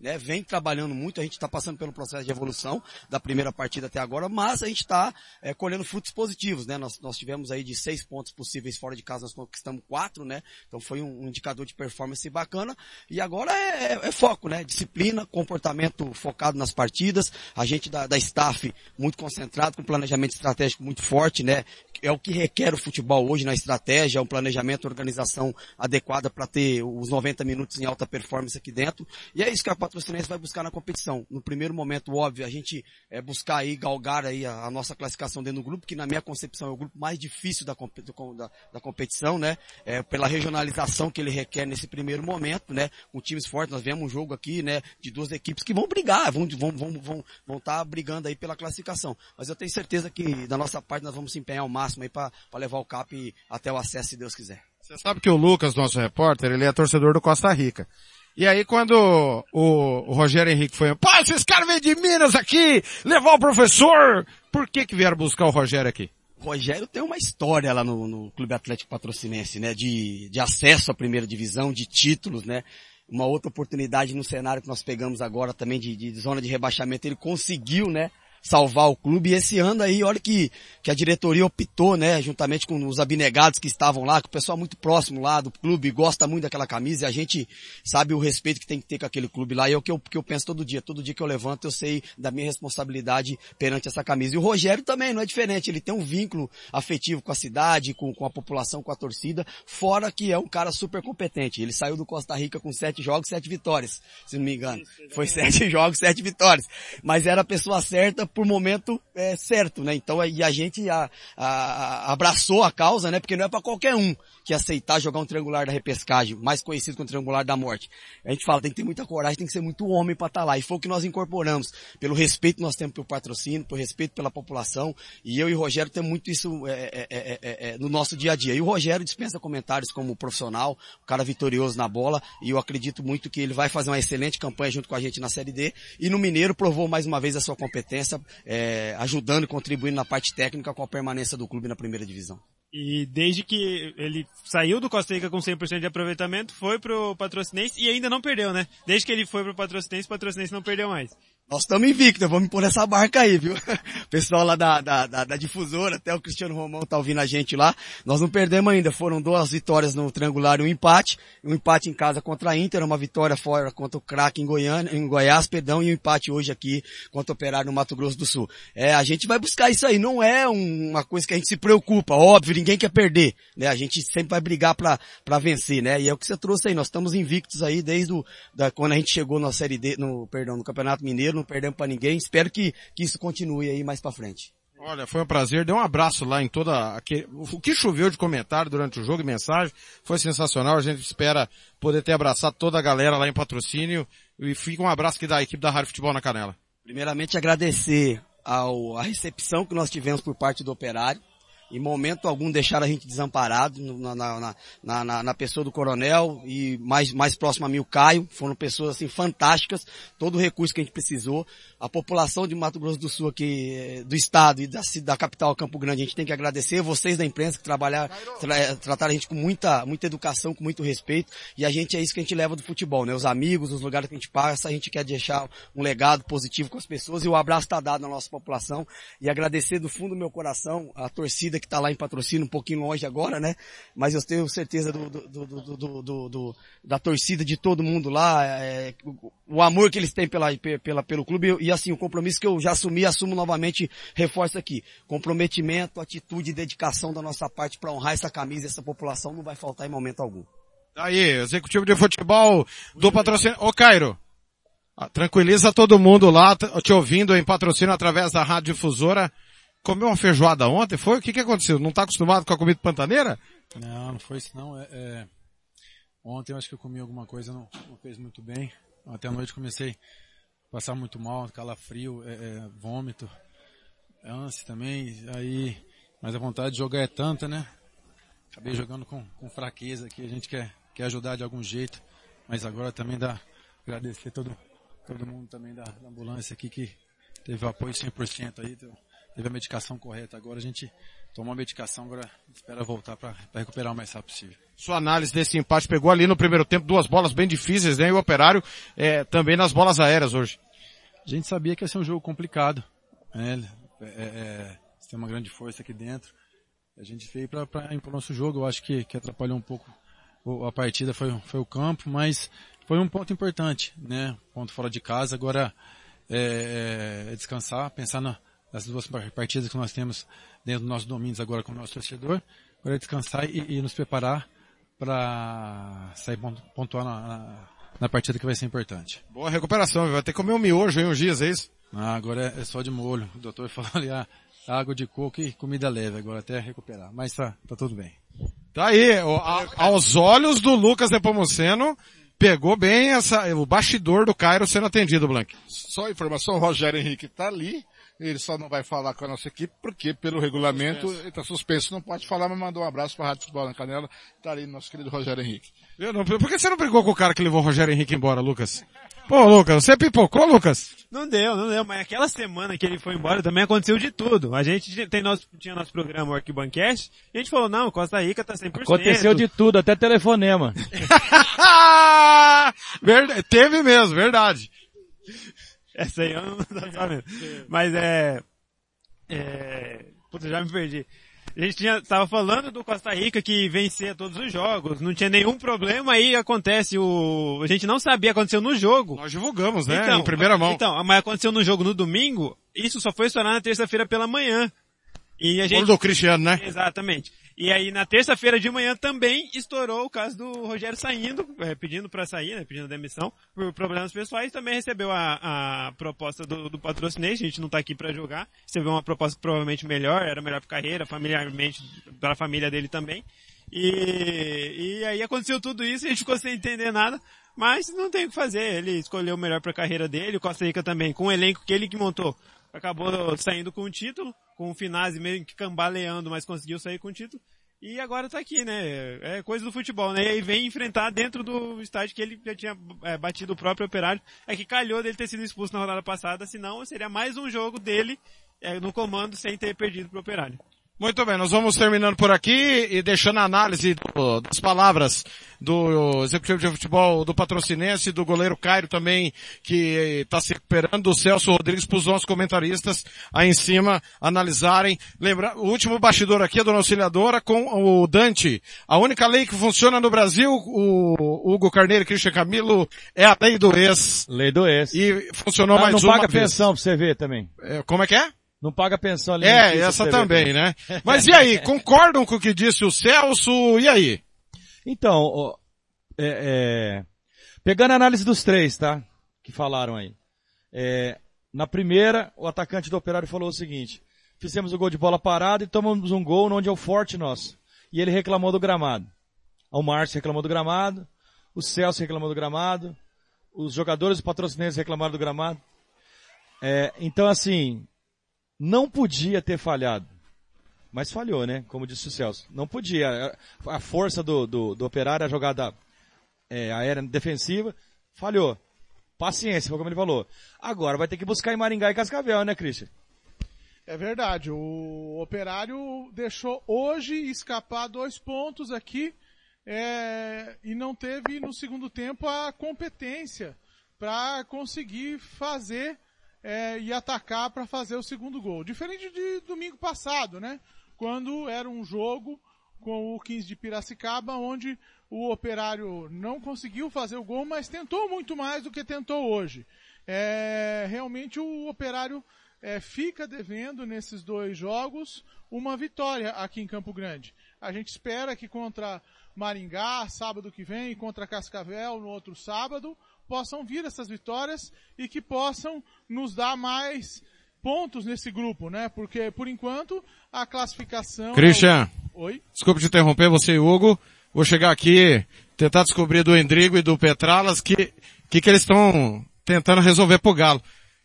né? Vem trabalhando muito, a gente está passando pelo processo de evolução da primeira partida até agora, mas a gente está é, colhendo frutos positivos, né? Nós, nós tivemos aí de seis pontos possíveis fora de casa, nós conquistamos quatro, né? Então foi um, um indicador de performance bacana e agora é, é, é foco, né? Disciplina, comportamento focado nas partidas, a gente da, da staff muito concentrado, com planejamento estratégico muito forte, né? É o que requer o futebol hoje na estratégia, um planejamento, organização adequada para ter os 90 minutos em alta performance aqui dentro. E é isso que a Patrocinense vai buscar na competição. No primeiro momento, óbvio, a gente é buscar aí, galgar aí a, a nossa classificação dentro do grupo, que na minha concepção é o grupo mais difícil da, da, da competição, né? É, pela regionalização que ele requer nesse primeiro momento, né? Com times fortes, nós vemos um jogo aqui, né? De duas equipes que vão brigar, vão vão vão vão vão estar tá brigando aí pela classificação. Mas eu tenho certeza que da nossa parte nós vamos se empenhar ao máximo aí para levar o CAP até o acesso, se Deus quiser. Você sabe que o Lucas, nosso repórter, ele é torcedor do Costa Rica. E aí quando o, o Rogério Henrique foi, pô, esses caras vêm de Minas aqui, levar o professor, por que que vieram buscar o Rogério aqui? O Rogério tem uma história lá no, no Clube Atlético Patrocinense, né, de, de acesso à primeira divisão, de títulos, né, uma outra oportunidade no cenário que nós pegamos agora também de, de zona de rebaixamento, ele conseguiu, né, salvar o clube. E esse ano aí, olha que, que a diretoria optou, né, juntamente com os abnegados que estavam lá, que o pessoal muito próximo lá do clube gosta muito daquela camisa e a gente sabe o respeito que tem que ter com aquele clube lá. E é o que eu, que eu penso todo dia. Todo dia que eu levanto eu sei da minha responsabilidade perante essa camisa. E o Rogério também não é diferente. Ele tem um vínculo afetivo com a cidade, com, com a população, com a torcida, fora que é um cara super competente. Ele saiu do Costa Rica com sete jogos, sete vitórias, se não me engano. Foi sete jogos, sete vitórias. Mas era a pessoa certa por momento é, certo, né? Então e a gente a, a, abraçou a causa, né? Porque não é para qualquer um que aceitar jogar um triangular da repescagem, mais conhecido como triangular da morte. A gente fala, tem que ter muita coragem, tem que ser muito homem para estar tá lá. E foi o que nós incorporamos, pelo respeito que nós temos pelo patrocínio, pelo respeito pela população. E eu e o Rogério temos muito isso é, é, é, é, no nosso dia a dia. E o Rogério dispensa comentários como profissional, um cara vitorioso na bola. E eu acredito muito que ele vai fazer uma excelente campanha junto com a gente na Série D. E no Mineiro provou mais uma vez a sua competência, ajudando e contribuindo na parte técnica com a permanência do clube na primeira divisão. E desde que ele saiu do Costa Rica com 100% de aproveitamento, foi pro Patrocinense e ainda não perdeu, né? Desde que ele foi pro Patrocinense, o Patrocinense não perdeu mais. Nós estamos invictos, vamos pôr essa barca aí, viu? O pessoal lá da, da, da, da, difusora, até o Cristiano Romão tá ouvindo a gente lá. Nós não perdemos ainda, foram duas vitórias no triangular e um empate. Um empate em casa contra a Inter, uma vitória fora contra o Crack em Goiânia, em Goiás, perdão, e um empate hoje aqui contra o Operário no Mato Grosso do Sul. É, a gente vai buscar isso aí, não é uma coisa que a gente se preocupa, óbvio, ninguém quer perder, né? A gente sempre vai brigar pra, pra vencer, né? E é o que você trouxe aí, nós estamos invictos aí desde o, da, quando a gente chegou na Série D, no, perdão, no Campeonato Mineiro, não perdemos para ninguém. Espero que, que isso continue aí mais para frente. Olha, foi um prazer. Dê um abraço lá em toda aquele... o que choveu de comentário durante o jogo e mensagem foi sensacional. A gente espera poder ter abraçado toda a galera lá em patrocínio e fica um abraço aqui da equipe da Rádio Futebol na Canela. Primeiramente agradecer ao, a recepção que nós tivemos por parte do operário em momento algum deixaram a gente desamparado na, na, na, na, na pessoa do coronel e mais, mais próximo a mim o Caio. Foram pessoas assim fantásticas, todo o recurso que a gente precisou. A população de Mato Grosso do Sul aqui, eh, do estado e da, da capital Campo Grande, a gente tem que agradecer. Vocês da imprensa que trabalharam, tra, trataram a gente com muita, muita educação, com muito respeito. E a gente é isso que a gente leva do futebol, né? Os amigos, os lugares que a gente passa, a gente quer deixar um legado positivo com as pessoas e o abraço está dado na nossa população. E agradecer do fundo do meu coração a torcida que está lá em patrocínio, um pouquinho longe agora, né? Mas eu tenho certeza do, do, do, do da torcida de todo mundo lá, é, o, amor que eles têm pela, pela, pelo clube e assim, o compromisso que eu já assumi, assumo novamente, reforço aqui. Comprometimento, atitude e dedicação da nossa parte para honrar essa camisa, essa população não vai faltar em momento algum. Aí, executivo de futebol do patrocínio. Ô Cairo, ah, tranquiliza todo mundo lá, te ouvindo em patrocínio através da Rádio Difusora comeu uma feijoada ontem, foi? O que que aconteceu? Não está acostumado com a comida pantaneira? Não, não foi isso não. É, é... Ontem eu acho que eu comi alguma coisa, não, não fez muito bem. Até a noite comecei a passar muito mal, calafrio, é, é, vômito, ânsia também. Aí, mas a vontade de jogar é tanta, né? Acabei jogando com, com fraqueza aqui, a gente quer, quer ajudar de algum jeito. Mas agora também dá, agradecer todo, todo mundo também da, da ambulância aqui que teve apoio 100% aí. Teve a medicação correta. Agora a gente tomou a medicação, agora espera voltar para recuperar o mais rápido possível. Sua análise desse empate pegou ali no primeiro tempo duas bolas bem difíceis, né? E o Operário é, também nas bolas aéreas hoje. A gente sabia que ia ser um jogo complicado. Né? É, é, tem uma grande força aqui dentro. A gente veio para impor nosso jogo. Eu acho que, que atrapalhou um pouco a partida foi, foi o campo, mas foi um ponto importante, né? Ponto fora de casa. Agora é, é descansar, pensar na, nas duas partidas que nós temos dentro dos nossos domínios agora com o nosso torcedor. Agora é descansar e, e nos preparar para sair pontuar na, na, na, partida que vai ser importante. Boa recuperação, vai ter que comer um miojo em uns dias, é isso? Ah, agora é, é só de molho. O doutor falou ali, ah, água de coco e comida leve agora até recuperar. Mas tá, tá tudo bem. Tá aí, a, aos olhos do Lucas Nepomuceno, pegou bem essa, o bastidor do Cairo sendo atendido, Blank. Só informação, o Rogério Henrique tá ali, ele só não vai falar com a nossa equipe, porque pelo regulamento suspenso. ele tá suspenso, não pode falar, mas mandou um abraço para a Rádio Futebol na Canela, tá ali nosso querido Rogério Henrique. Eu não, por que você não brigou com o cara que levou o Rogério Henrique embora, Lucas? Pô, Lucas, você pipocou, Lucas? Não deu, não deu, mas aquela semana que ele foi embora também aconteceu de tudo. A gente tem nosso, tinha nosso programa, o Arquibancast, e a gente falou, não, Costa Rica tá 100%. Aconteceu de tudo, até telefonema. verdade, teve mesmo, verdade. Essa aí eu não sabendo. Mas é, é, puta, já me perdi. A gente tinha, tava falando do Costa Rica que vencia todos os jogos, não tinha nenhum problema, aí acontece o, a gente não sabia, aconteceu no jogo. Nós divulgamos, né, então, em primeira mão. Então, mas aconteceu no jogo no domingo, isso só foi estourar na terça-feira pela manhã. E a gente... do Cristiano, né? Exatamente. E aí na terça-feira de manhã também estourou o caso do Rogério saindo, é, pedindo para sair, né, pedindo demissão por problemas pessoais. Também recebeu a, a proposta do, do a gente não está aqui para julgar. Recebeu uma proposta que provavelmente melhor, era melhor para carreira, familiarmente, para a família dele também. E, e aí aconteceu tudo isso a gente ficou sem entender nada. Mas não tem o que fazer, ele escolheu o melhor para a carreira dele, o Costa Rica também, com o elenco que ele que montou acabou saindo com o título, com o Finazzi meio que cambaleando, mas conseguiu sair com o título. E agora tá aqui, né? É coisa do futebol, né? E aí vem enfrentar dentro do estádio que ele já tinha é, batido o próprio operário. É que calhou dele ter sido expulso na rodada passada, senão seria mais um jogo dele é, no comando sem ter perdido pro operário. Muito bem, nós vamos terminando por aqui e deixando a análise do, das palavras do executivo de futebol do patrocinense, do goleiro Cairo também, que está se recuperando, do Celso Rodrigues para os nossos comentaristas aí em cima analisarem. Lembra, o último bastidor aqui é Dona Auxiliadora com o Dante. A única lei que funciona no Brasil, o Hugo Carneiro e Christian Camilo, é a lei do ex. Lei do ex. E funcionou ah, mais não uma paga vez. pensão pra você ver também. É, como é que é? Não paga pensão ali. É, essa também, né? Mas e aí, concordam com o que disse o Celso? E aí? Então, ó, é, é, pegando a análise dos três, tá? Que falaram aí. É, na primeira, o atacante do Operário falou o seguinte, fizemos o gol de bola parada e tomamos um gol onde é o forte nosso. E ele reclamou do gramado. O Márcio reclamou do gramado, o Celso reclamou do gramado, os jogadores patrocinantes reclamaram do gramado. É, então assim, não podia ter falhado. Mas falhou, né? Como disse o Celso. Não podia. A força do, do, do operário, a jogada é, aérea defensiva, falhou. Paciência, foi como ele falou. Agora vai ter que buscar em Maringá e Cascavel, né, Christian? É verdade. O operário deixou hoje escapar dois pontos aqui é, e não teve no segundo tempo a competência para conseguir fazer é, e atacar para fazer o segundo gol. Diferente de domingo passado, né? Quando era um jogo com o 15 de Piracicaba, onde o operário não conseguiu fazer o gol, mas tentou muito mais do que tentou hoje. É, realmente o operário é, fica devendo nesses dois jogos uma vitória aqui em Campo Grande. A gente espera que contra Maringá, sábado que vem, e contra Cascavel no outro sábado, possam vir essas vitórias e que possam nos dar mais pontos nesse grupo, né? Porque, por enquanto, a classificação... Christian, é o... Oi? desculpe te interromper, você e Hugo. Vou chegar aqui, tentar descobrir do Endrigo e do Petralas que, que, que eles estão tentando resolver pro Galo.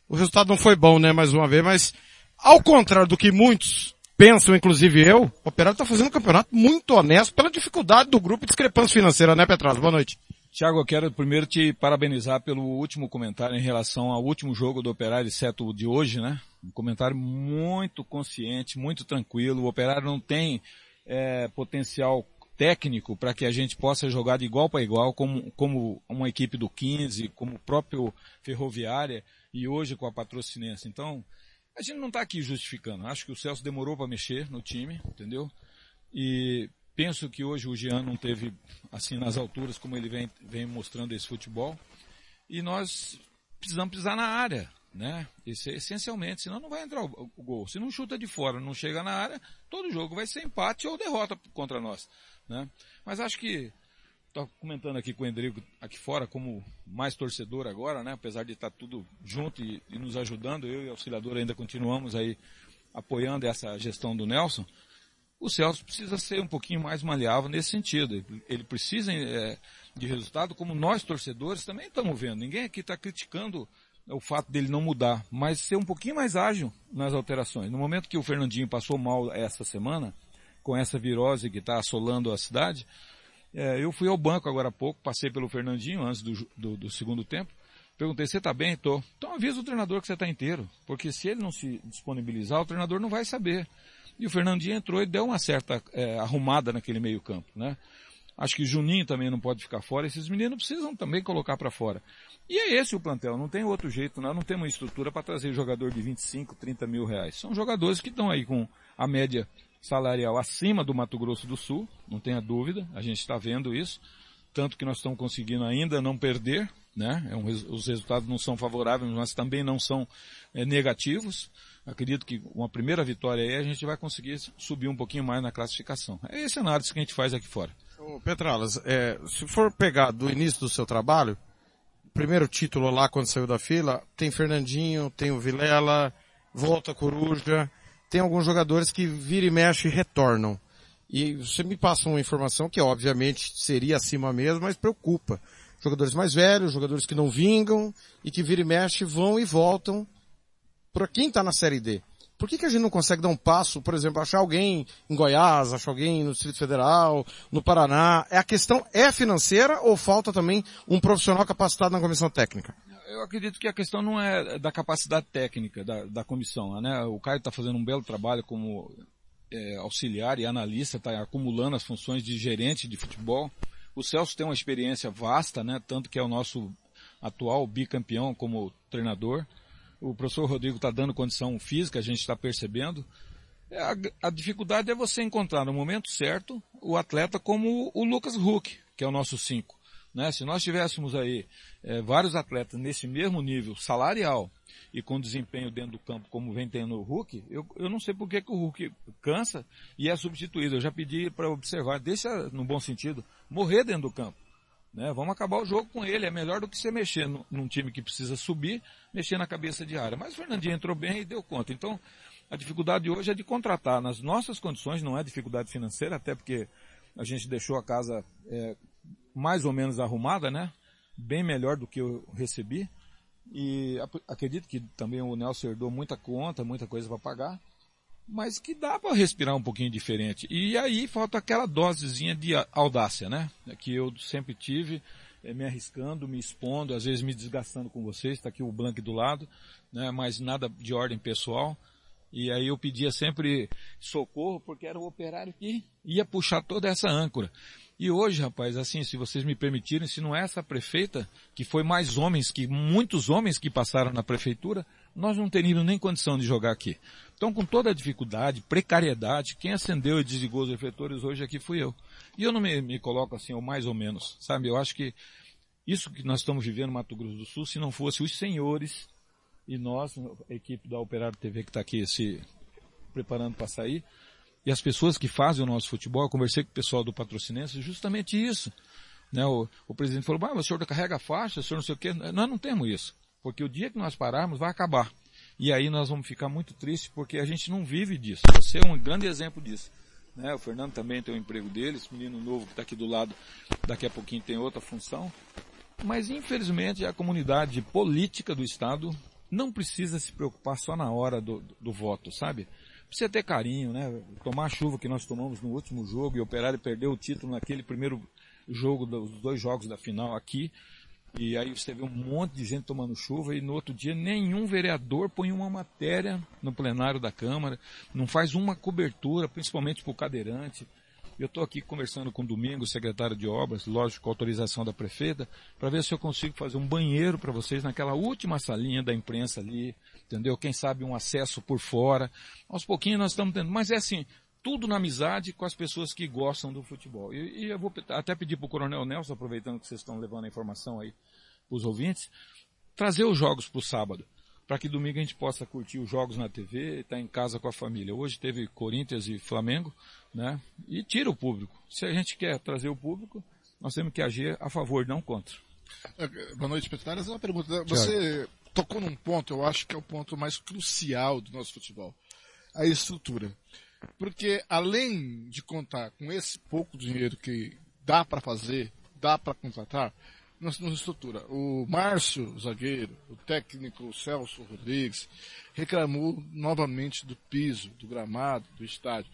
O resultado não foi bom, né, mais uma vez, mas ao contrário do que muitos pensam, inclusive eu, o Operário está fazendo um campeonato muito honesto pela dificuldade do grupo e discrepância financeira, né, Petralas? Boa noite. Tiago, eu quero primeiro te parabenizar pelo último comentário em relação ao último jogo do Operário, exceto o de hoje, né? Um comentário muito consciente, muito tranquilo. O Operário não tem é, potencial técnico para que a gente possa jogar de igual para igual, como, como uma equipe do 15, como o próprio Ferroviária e hoje com a Patrocinense. Então, a gente não está aqui justificando. Acho que o Celso demorou para mexer no time, entendeu? E Penso que hoje o Jean não teve, assim, nas alturas como ele vem, vem mostrando esse futebol. E nós precisamos pisar na área, né? É essencialmente, senão não vai entrar o, o, gol. Se não chuta de fora, não chega na área, todo jogo vai ser empate ou derrota contra nós, né? Mas acho que, estou comentando aqui com o Endrigo aqui fora, como mais torcedor agora, né? Apesar de estar tudo junto e, e nos ajudando, eu e o auxiliador ainda continuamos aí apoiando essa gestão do Nelson o Celso precisa ser um pouquinho mais maleável nesse sentido. Ele precisa é, de resultado, como nós torcedores também estamos vendo. Ninguém aqui está criticando o fato dele não mudar, mas ser um pouquinho mais ágil nas alterações. No momento que o Fernandinho passou mal essa semana, com essa virose que está assolando a cidade, é, eu fui ao banco agora há pouco, passei pelo Fernandinho antes do, do, do segundo tempo, perguntei, você está bem? Tô. Então avisa o treinador que você está inteiro, porque se ele não se disponibilizar, o treinador não vai saber. E o Fernandinho entrou e deu uma certa é, arrumada naquele meio campo, né? Acho que Juninho também não pode ficar fora. Esses meninos precisam também colocar para fora. E é esse o plantel, não tem outro jeito. Nós não temos estrutura para trazer jogador de 25, 30 mil reais. São jogadores que estão aí com a média salarial acima do Mato Grosso do Sul, não tenha dúvida. A gente está vendo isso. Tanto que nós estamos conseguindo ainda não perder, né? É um, os resultados não são favoráveis, mas também não são é, negativos acredito que uma primeira vitória aí a gente vai conseguir subir um pouquinho mais na classificação. É esse análise que a gente faz aqui fora. Ô Petralas, é, se for pegar do início do seu trabalho, primeiro título lá quando saiu da fila, tem Fernandinho, tem o Vilela, volta Coruja, tem alguns jogadores que vira e mexe e retornam. E você me passa uma informação que obviamente seria acima mesmo, mas preocupa. Jogadores mais velhos, jogadores que não vingam e que vira e mexe vão e voltam para quem está na Série D. Por que, que a gente não consegue dar um passo, por exemplo, achar alguém em Goiás, achar alguém no Distrito Federal, no Paraná? É a questão é financeira ou falta também um profissional capacitado na comissão técnica? Eu acredito que a questão não é da capacidade técnica da, da comissão, né? O Caio está fazendo um belo trabalho como é, auxiliar e analista, está acumulando as funções de gerente de futebol. O Celso tem uma experiência vasta, né? Tanto que é o nosso atual bicampeão como treinador o professor Rodrigo está dando condição física, a gente está percebendo. É, a, a, dificuldade é você encontrar no momento certo o atleta como o Lucas Huck, que é o nosso 5. Né? Se nós tivéssemos aí é, vários atletas nesse mesmo nível salarial e com desempenho dentro do campo como vem tendo o Hulk, eu, eu não sei por que, que o Hulk cansa e é substituído. Eu já pedi para observar, deixa no bom sentido, morrer dentro do campo. Né? Vamos acabar o jogo com ele. É melhor do que você mexer no, num time que precisa subir, mexer na cabeça de área. Mas o Fernandinho entrou bem e deu conta. Então, a dificuldade hoje é de contratar nas nossas condições, não é dificuldade financeira, até porque a gente deixou a casa é, mais ou menos arrumada, né? Bem melhor do que eu recebi. E acredito que também o Nelson herdou muita conta, muita coisa para pagar mas que dá para respirar um pouquinho diferente. E aí falta aquela dosezinha de audácia, né? Que eu sempre tive, é, me arriscando, me expondo, às vezes me desgastando com vocês, está aqui o Blank do lado, né? Mas nada de ordem pessoal. E aí eu pedia sempre socorro, porque era o operário que ia puxar toda essa âncora. E hoje, rapaz, assim, se vocês me permitirem, se não é essa prefeita, que foi mais homens que, muitos homens que passaram na prefeitura, nós não teríamos nem condição de jogar aqui. Então, com toda a dificuldade, precariedade, quem acendeu e desligou os refletores hoje aqui fui eu. E eu não me, me coloco assim, ou mais ou menos, sabe? Eu acho que isso que nós estamos vivendo no Mato Grosso do Sul, se não fosse os senhores e nós, a equipe da Operário TV que está aqui se preparando para sair, e as pessoas que fazem o nosso futebol, eu conversei com o pessoal do patrocinense, justamente isso. Né, o, o presidente falou, mas o senhor carrega a faixa, o senhor não sei o quê. Nós não temos isso. Porque o dia que nós pararmos vai acabar. E aí nós vamos ficar muito tristes porque a gente não vive disso. Você é um grande exemplo disso. Né? O Fernando também tem o um emprego dele, esse menino novo que está aqui do lado, daqui a pouquinho tem outra função. Mas infelizmente a comunidade política do Estado não precisa se preocupar só na hora do, do, do voto, sabe? Precisa ter carinho, né? Tomar a chuva que nós tomamos no último jogo e o Operário perdeu o título naquele primeiro jogo dos dois jogos da final aqui. E aí você vê um monte de gente tomando chuva e no outro dia nenhum vereador põe uma matéria no plenário da Câmara, não faz uma cobertura, principalmente para o cadeirante. Eu estou aqui conversando com o Domingo, secretário de obras, lógico, com autorização da prefeita, para ver se eu consigo fazer um banheiro para vocês naquela última salinha da imprensa ali, entendeu? Quem sabe um acesso por fora. Aos pouquinhos nós estamos tendo, mas é assim, tudo na amizade com as pessoas que gostam do futebol. E, e eu vou até pedir para o Coronel Nelson, aproveitando que vocês estão levando a informação aí para os ouvintes, trazer os jogos para o sábado, para que domingo a gente possa curtir os jogos na TV e estar tá em casa com a família. Hoje teve Corinthians e Flamengo, né? E tira o público. Se a gente quer trazer o público, nós temos que agir a favor, não contra. É, boa noite, Petraras. Uma pergunta. Você tocou num ponto, eu acho que é o ponto mais crucial do nosso futebol. A estrutura. Porque além de contar com esse pouco dinheiro que dá para fazer, dá para contratar, nós temos estrutura. O Márcio, o zagueiro, o técnico Celso Rodrigues, reclamou novamente do piso, do gramado, do estádio.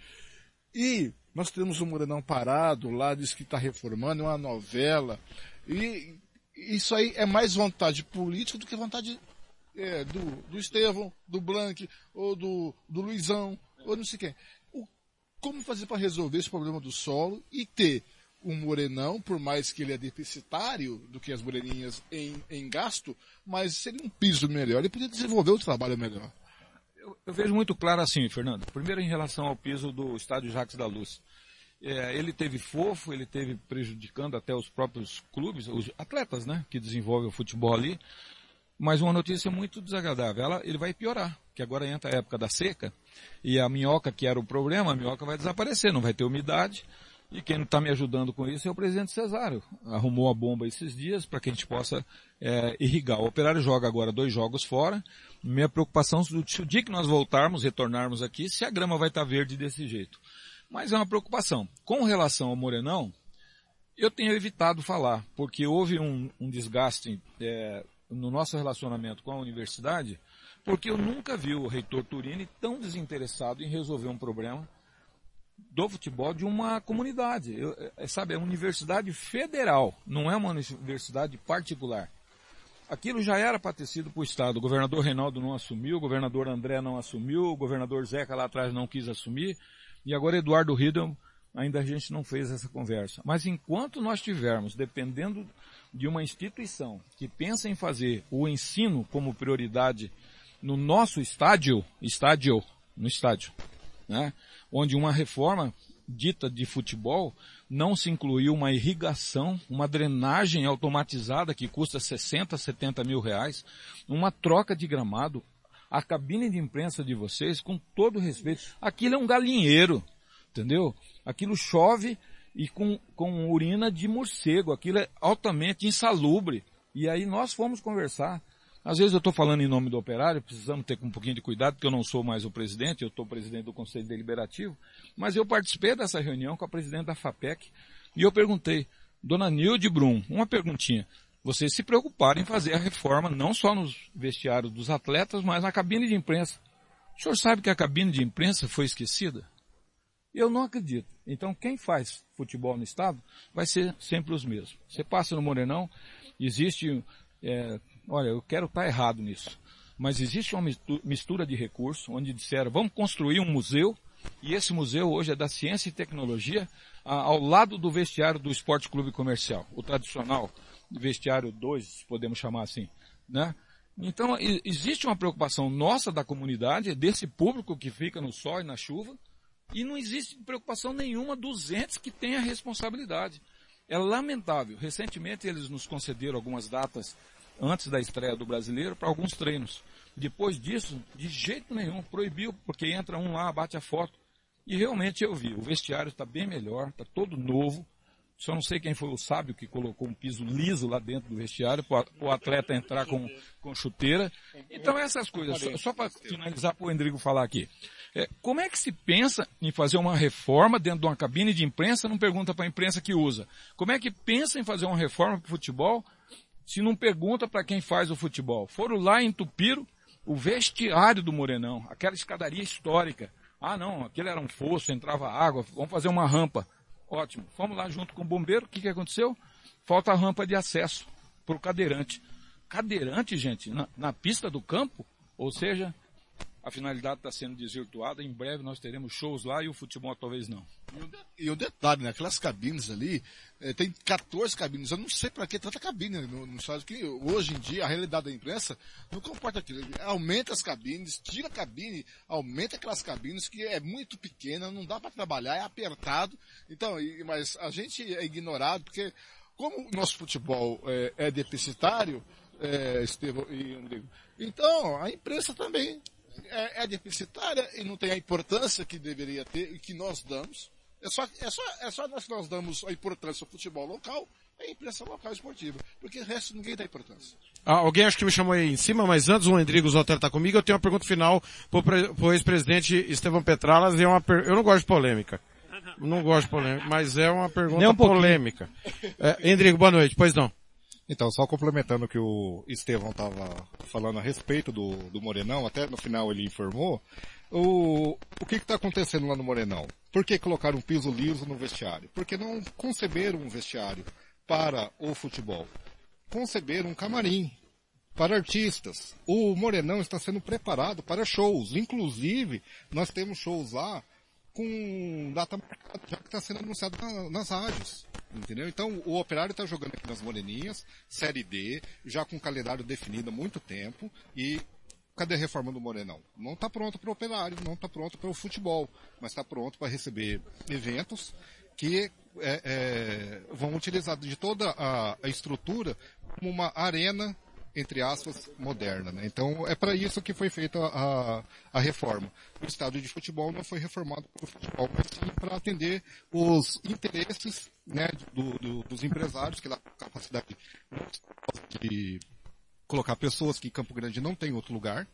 E nós temos o Morenão parado, lá diz que está reformando, é uma novela. E isso aí é mais vontade política do que vontade é, do, do Estevão, do Blank, ou do, do Luizão, ou não sei quem como fazer para resolver esse problema do solo e ter um morenão, por mais que ele é deficitário do que as moreninhas em, em gasto, mas seria um piso melhor, ele poderia desenvolver o trabalho melhor. Eu, eu, vejo muito claro assim, Fernando. Primeiro em relação ao piso do estádio Jacques da Luz. É, ele teve fofo, ele teve prejudicando até os próprios clubes, os atletas, né, que desenvolvem o futebol ali. Mas uma notícia muito desagradável, ela, ele vai piorar, que agora entra a época da seca, e a minhoca, que era o problema, a minhoca vai desaparecer, não vai ter umidade, e quem está me ajudando com isso é o presidente Cesário. Arrumou a bomba esses dias para que a gente possa é, irrigar. O operário joga agora dois jogos fora. Minha preocupação se o dia que nós voltarmos, retornarmos aqui, se a grama vai estar tá verde desse jeito. Mas é uma preocupação. Com relação ao Morenão, eu tenho evitado falar, porque houve um, um desgaste é, no nosso relacionamento com a universidade, porque eu nunca vi o reitor Turini tão desinteressado em resolver um problema do futebol de uma comunidade. Eu, é, sabe, é uma universidade federal, não é uma universidade particular. Aquilo já era sido para o Estado. O governador Reinaldo não assumiu, o governador André não assumiu, o governador Zeca lá atrás não quis assumir, e agora Eduardo Riedel, ainda a gente não fez essa conversa. Mas enquanto nós tivermos, dependendo de uma instituição que pensa em fazer o ensino como prioridade no nosso estádio, estádio, no estádio, né? Onde uma reforma dita de futebol não se incluiu uma irrigação, uma drenagem automatizada que custa 60, 70 mil reais, uma troca de gramado, a cabine de imprensa de vocês, com todo respeito, aquilo é um galinheiro, entendeu? Aquilo chove e com, com urina de morcego. Aquilo é altamente insalubre. E aí nós fomos conversar. Às vezes eu estou falando em nome do operário, precisamos ter um pouquinho de cuidado, porque eu não sou mais o presidente, eu estou presidente do Conselho Deliberativo, mas eu participei dessa reunião com a presidente da FAPEC e eu perguntei, dona Nilde Brum, uma perguntinha, vocês se preocuparam em fazer a reforma não só nos vestiários dos atletas, mas na cabine de imprensa. O senhor sabe que a cabine de imprensa foi esquecida? Eu não acredito. Então quem faz futebol no estado vai ser sempre os mesmos. Você passa no Morenão, existe, é, olha, eu quero estar errado nisso, mas existe uma mistura de recursos onde disseram, vamos construir um museu, e esse museu hoje é da ciência e tecnologia, ao lado do vestiário do Esporte Clube Comercial, o tradicional vestiário 2, podemos chamar assim, né? Então, existe uma preocupação nossa da comunidade, desse público que fica no sol e na chuva, e não existe preocupação nenhuma dos entes que têm a responsabilidade. É lamentável. Recentemente eles nos concederam algumas datas antes da estreia do brasileiro para alguns treinos. Depois disso, de jeito nenhum, proibiu, porque entra um lá, bate a foto. E realmente eu vi, o vestiário está bem melhor, está todo novo, só não sei quem foi o sábio que colocou um piso liso lá dentro do vestiário para o atleta entrar com, com chuteira. Então essas coisas, só, só para finalizar para o Endrigo falar aqui. É, como é que se pensa em fazer uma reforma dentro de uma cabine de imprensa, não pergunta para a imprensa que usa? Como é que pensa em fazer uma reforma para o futebol se não pergunta para quem faz o futebol? Foram lá e entupiram o vestiário do Morenão, aquela escadaria histórica. Ah não, aquele era um fosso, entrava água, vamos fazer uma rampa. Ótimo. Fomos lá junto com o bombeiro. O que, que aconteceu? Falta a rampa de acesso para o cadeirante. Cadeirante, gente, na, na pista do campo, ou seja, a finalidade está sendo desvirtuada. Em breve nós teremos shows lá e o futebol talvez não. E o, de- o detalhe, né? Aquelas cabines ali, eh, tem 14 cabines. Eu não sei para que tanta cabine no, no estádio, que hoje em dia a realidade da imprensa não comporta aquilo. Aumenta as cabines, tira a cabine, aumenta aquelas cabines que é muito pequena, não dá para trabalhar, é apertado. Então, e- mas a gente é ignorado porque como o nosso futebol é, é deficitário, é, Estevão e Rodrigo, então a imprensa também é, é deficitária e não tem a importância que deveria ter e que nós damos. É só, é só, é só nós que nós damos a importância ao futebol local e à imprensa local esportiva. Porque o resto ninguém dá importância. Ah, alguém acho que me chamou aí em cima, mas antes o Endrigo Zotero está comigo, eu tenho uma pergunta final pre- pro ex-presidente Estevão Petralas e é uma per... eu não gosto de polêmica. Não gosto de polêmica, mas é uma pergunta um polêmica. É, Endrigo, boa noite, pois não. Então, só complementando o que o Estevão estava falando a respeito do, do Morenão, até no final ele informou, o, o que está acontecendo lá no Morenão? Por que colocaram um piso liso no vestiário? Porque não conceberam um vestiário para o futebol. Conceberam um camarim para artistas. O Morenão está sendo preparado para shows. Inclusive, nós temos shows lá com data marcada, já que está sendo anunciado na- nas rádios. Entendeu? Então, o Operário está jogando aqui nas Moreninhas, Série D, já com calendário definido há muito tempo, e cadê a reforma do Morenão? Não está pronto para o Operário, não está pronto para o futebol, mas está pronto para receber eventos que é, é, vão utilizar de toda a, a estrutura como uma arena entre aspas, moderna. Né? Então, é para isso que foi feita a, a reforma. O estádio de futebol não foi reformado para o futebol, mas sim para atender os interesses né, do- do- dos empresários, que tem capacidade de colocar pessoas que em Campo Grande não tem outro lugar,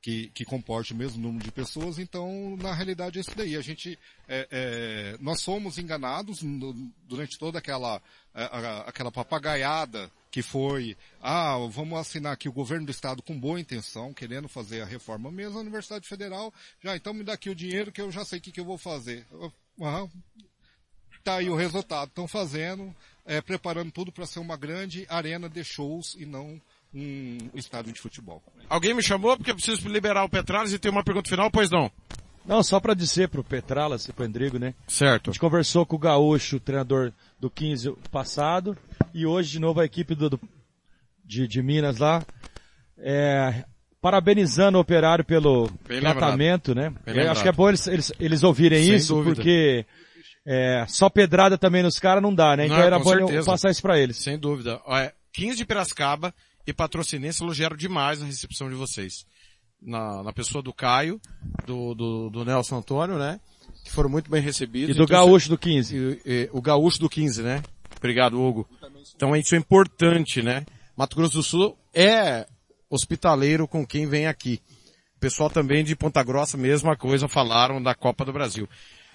que, que comporte o mesmo número de pessoas, então na realidade é isso daí. A gente, é, é, nós somos enganados no- durante toda aquela, a- a- aquela papagaiada que foi, ah, vamos assinar aqui o governo do estado com boa intenção, querendo fazer a reforma mesmo, a Universidade Federal, já então me dá aqui o dinheiro que eu já sei o que, que eu vou fazer. Aham, tá aí o resultado. Estão fazendo, é, preparando tudo para ser uma grande arena de shows e não um estádio de futebol. Alguém me chamou porque eu preciso liberar o Petralas e tem uma pergunta final, pois não? Não, só para dizer pro Petralas e pro Endrigo, né? Certo. A gente conversou com o Gaúcho, treinador do 15 passado, e hoje de novo a equipe do, do- de, de Minas lá, é, parabenizando o operário pelo Bem tratamento, lembrado. né? Bem Eu lembrado. acho que é bom eles, eles, eles ouvirem Sem isso, dúvida. porque é, só pedrada também nos caras não dá, né? Então Não, era bom eu certeza. passar isso para eles. Sem dúvida. Olha, 15 de Piracicaba e Patrocinense elogiaram demais a recepção de vocês. Na, na pessoa do Caio, do, do, do Nelson Antônio, né? Que foram muito bem recebidos. E do Então, Gaúcho do 15. e- e- o Gaúcho do 15, né? Obrigado, Hugo. Então isso é importante, né? Mato Grosso do Sul é hospitaleiro com quem vem aqui. O pessoal também de Ponta Grossa, mesma coisa, falaram da Copa do Brasil.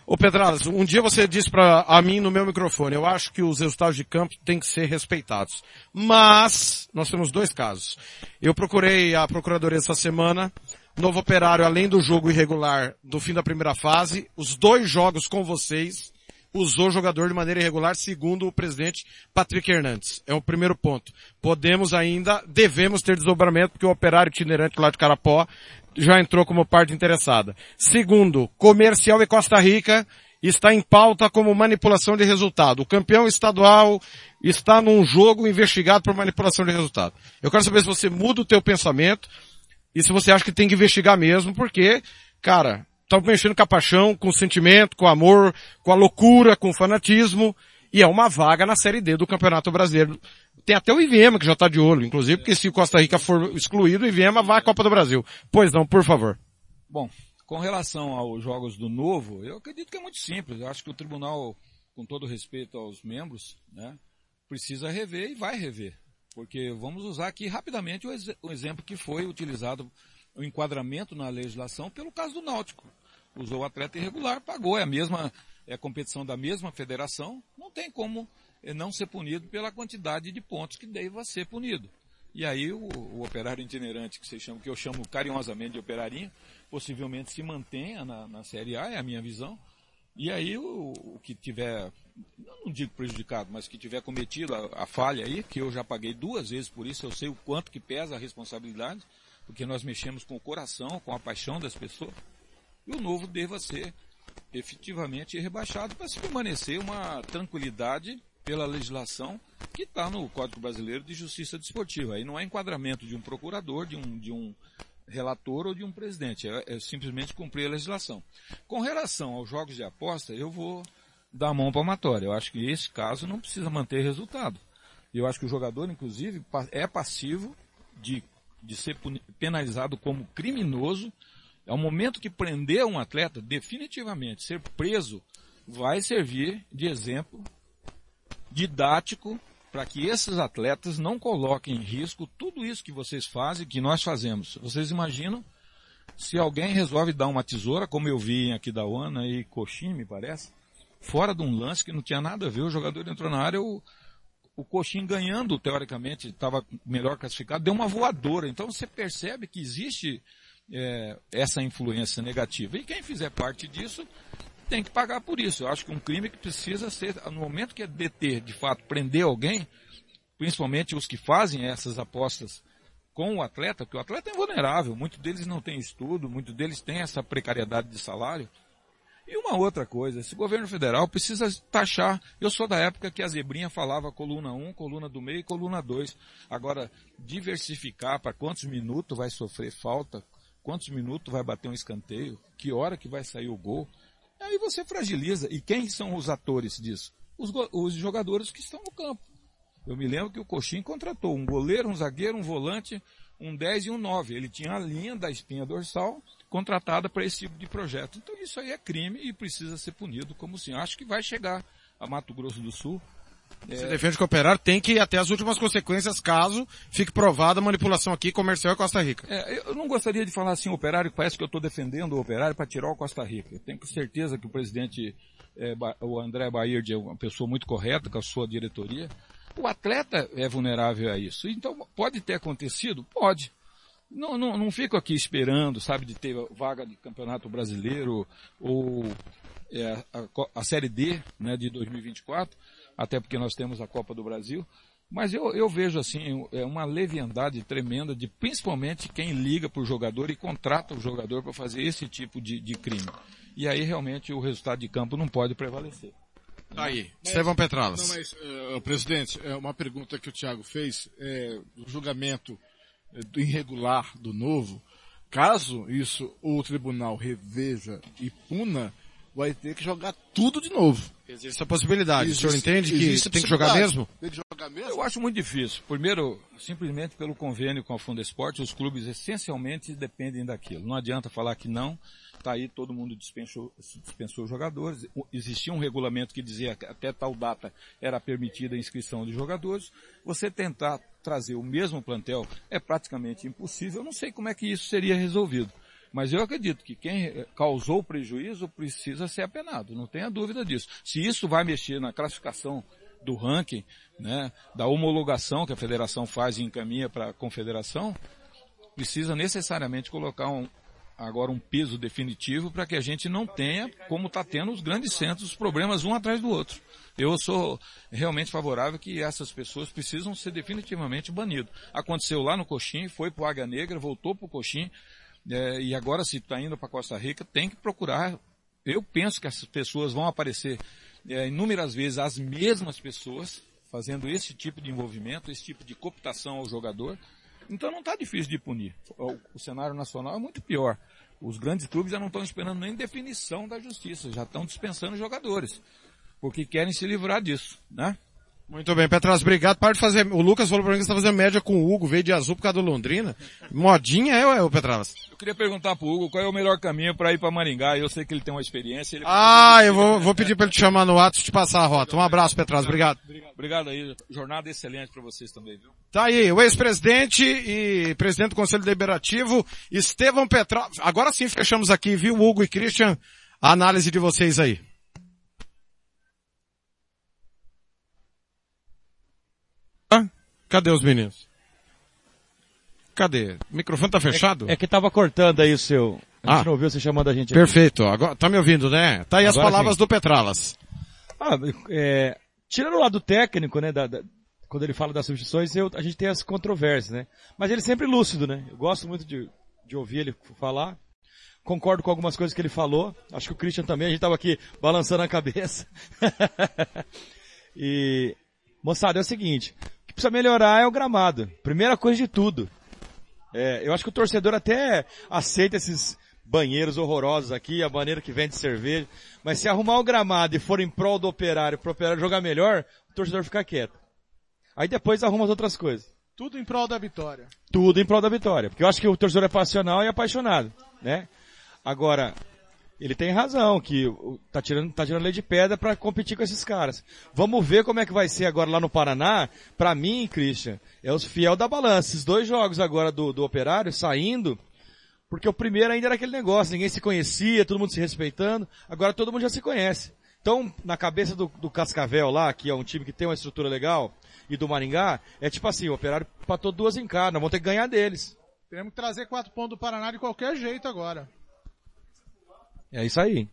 Ô Pedralas, um dia você disse para a mim no meu microfone, eu acho que os resultados de campo têm que ser respeitados. Mas, nós temos dois casos. Eu procurei a Procuradoria essa semana, novo operário, além do jogo irregular do fim da primeira fase, os dois jogos com vocês, usou o jogador de maneira irregular, segundo o presidente Patrick Hernandes. É o primeiro ponto. Podemos ainda, devemos ter desdobramento, porque o operário itinerante lá de Carapó já entrou como parte interessada. Segundo, comercial e Costa Rica está em pauta como manipulação de resultado. O campeão estadual está num jogo investigado por manipulação de resultado. Eu quero saber se você muda o teu pensamento e se você acha que tem que investigar mesmo, porque, cara, estão mexendo com a paixão, com o sentimento, com o amor, com a loucura, com o fanatismo, e é uma vaga na Série D do Campeonato Brasileiro. Tem até o IVM que já está de olho, inclusive, porque se o Costa Rica for excluído, o IVM vai à Copa do Brasil. Pois não, por favor. Bom, com relação aos jogos do Novo, eu acredito que é muito simples. Eu acho que o tribunal, com todo respeito aos membros, né, precisa rever e vai rever. Porque vamos usar aqui rapidamente o, ex- o exemplo que foi utilizado, o enquadramento na legislação pelo caso do Náutico. Usou o atleta irregular, pagou, é a mesma, é a competição da mesma federação, não tem como eh, não ser punido pela quantidade de pontos que deva ser punido. E aí o, o operário itinerante, que, vocês chamam, que eu chamo carinhosamente de operarinho, possivelmente se mantenha na, na Série A, é a minha visão, E aí o, o que tiver, não digo prejudicado, mas que tiver cometido a, a, falha aí, que eu já paguei duas vezes por isso, eu sei o quanto que pesa a responsabilidade, porque nós mexemos com o coração, com a paixão das pessoas, e o novo deva ser efetivamente rebaixado para se permanecer uma tranquilidade pela legislação que está no Código Brasileiro de Justiça Desportiva. Aí não é enquadramento de um procurador, de um, de um relator ou de um presidente, é, é simplesmente cumprir a legislação. Com relação aos jogos de aposta, eu vou dar a mão palmatória. Eu acho que esse caso não precisa manter resultado. Eu acho que o jogador, inclusive, é passivo de, de ser penalizado como criminoso. É o momento que prender um atleta, definitivamente, ser preso, vai servir de exemplo didático para que esses atletas não coloquem em risco tudo isso que vocês fazem, que nós fazemos. Vocês imaginam se alguém resolve dar uma tesoura, como eu vi em Aquidauana e Coxim, me parece, fora de um lance que não tinha nada a ver, o jogador entrou na área, o, o Coxim ganhando, teoricamente, estava melhor classificado, deu uma voadora. Então você percebe que existe é, essa influência negativa. E quem fizer parte disso tem que pagar por isso. Eu acho que um crime que precisa ser, no momento que é deter, de fato, prender alguém, principalmente os que fazem essas apostas com o atleta, porque o atleta é vulnerável, muitos deles não têm estudo, muitos deles têm essa precariedade de salário. E uma outra coisa, esse governo federal precisa taxar. Eu sou da época que a zebrinha falava coluna 1, coluna do meio e coluna 2. Agora, diversificar para quantos minutos vai sofrer falta, quantos minutos vai bater um escanteio, que hora que vai sair o gol. Aí você fragiliza. E quem são os atores disso? Os, os jogadores que estão no campo. Eu me lembro que o Coxim contratou um goleiro, um zagueiro, um volante, um 10 e um 9. Ele tinha a linha da espinha dorsal contratada para esse tipo de projeto. Então isso aí é crime e precisa ser punido como sim. Acho que vai chegar a Mato Grosso do Sul você é... defende que o operário tem que ir até as últimas consequências caso fique provada a manipulação aqui comercial em Costa Rica. É, eu não gostaria de falar assim, operário, parece que eu estou defendendo o operário para tirar o Costa Rica. Eu tenho certeza que o presidente, é, o André Baird é uma pessoa muito correta com a sua diretoria. O atleta é vulnerável a isso. Então, pode ter acontecido? Pode. Não, não, não fico aqui esperando, sabe, de ter vaga de campeonato brasileiro ou é, a, a Série D né, de 2024 até porque nós temos a Copa do Brasil. Mas eu, eu vejo assim, é uma leviandade tremenda de principalmente quem liga para o jogador e contrata o jogador para fazer esse tipo de, de crime. E aí realmente o resultado de campo não pode prevalecer. Tá aí, Estevão Petralas. Não, mas, uh, presidente, é uma pergunta que o Thiago fez, é, o julgamento do irregular do novo, caso isso o tribunal reveja e puna, vai ter que jogar tudo de novo. Existe a possibilidade. Existe, o senhor entende que tem que jogar mesmo? Tem que jogar mesmo? Eu acho muito difícil. Primeiro, simplesmente pelo convênio com a Fundo Esporte, os clubes essencialmente dependem daquilo. Não adianta falar que não. Está aí, todo mundo dispensou, dispensou jogadores. Existia um regulamento que dizia que até tal data era permitida a inscrição de jogadores. Você tentar trazer o mesmo plantel é praticamente impossível. Eu não sei como é que isso seria resolvido. Mas eu acredito que quem causou prejuízo precisa ser apenado, não tenha dúvida disso. Se isso vai mexer na classificação do ranking, né, da homologação que a federação faz e encaminha para a confederação, precisa necessariamente colocar um, agora um peso definitivo para que a gente não tenha, como está tendo os grandes centros, os problemas um atrás do outro. Eu sou realmente favorável que essas pessoas precisam ser definitivamente banidas. Aconteceu lá no Coxim, foi para o Águia Negra, voltou para o Coxim, é, e agora se está indo para Costa Rica, tem que procurar. Eu penso que essas pessoas vão aparecer é, inúmeras vezes as mesmas pessoas fazendo esse tipo de envolvimento, esse tipo de cooptação ao jogador. Então não está difícil de punir. O, o, cenário nacional é muito pior. Os grandes clubes já não estão esperando nem definição da justiça, já estão dispensando jogadores, porque querem se livrar disso, né? Muito bem, Petras, obrigado. Para de fazer. O Lucas falou pra mim que você está fazendo média com o Hugo, veio de azul por causa do Londrina. Modinha é, é o Petras? Eu queria perguntar pro Hugo qual é o melhor caminho para ir para Maringá. Eu sei que ele tem uma experiência. ah, eu vou, vou pedir para ele te chamar no ato e te passar a rota. Um abraço, Petras, obrigado. Obrigado, obrigado aí. Jornada excelente para vocês também, viu? Tá aí, o ex-presidente e presidente do Conselho Deliberativo, Estevão Petras. Agora sim fechamos aqui, viu, Hugo e Christian? A análise de vocês aí. Cadê os meninos? Cadê? O microfone tá fechado? É, é que tava cortando aí o seu, A gente Ah. não ouviu você chamando a gente aqui. Perfeito. Agora, tá me ouvindo, né? Tá aí as Agora palavras sim. do Petralas. Ah, é, tirando o lado técnico, né, da- da- quando ele fala das substituições, eu- a gente tem as controvérsias, né? Mas ele é sempre lúcido, né? Eu gosto muito de, de ouvir ele falar. Concordo com algumas coisas que ele falou. Acho que o Christian também, a gente tava aqui balançando a cabeça. e, moçada, é o seguinte, precisa melhorar é o gramado. Primeira coisa de tudo. É, eu acho que o torcedor até aceita esses banheiros horrorosos aqui, a maneira que vende cerveja, mas se arrumar o gramado e for em prol do operário, pro operário jogar melhor, o torcedor fica quieto. Aí depois arruma as outras coisas. Tudo em prol da vitória. Tudo em prol da vitória. Porque eu acho que o torcedor é passional e apaixonado, né? Agora, ele tem razão, que o- tá tirando, tá tirando lei de pedra para competir com esses caras. Vamos ver como é que vai ser agora lá no Paraná. Pra mim, Christian, é os fiel da balança. Esses dois jogos agora do, do Operário saindo, porque o primeiro ainda era aquele negócio, ninguém se conhecia, todo mundo se respeitando. Agora todo mundo já se conhece. Então, na cabeça do, do Cascavel lá, que é um time que tem uma estrutura legal, e do Maringá, é tipo assim, o Operário patou duas em casa, nós vamos ter que ganhar deles. Temos que trazer quatro pontos do Paraná de qualquer jeito agora. É isso aí.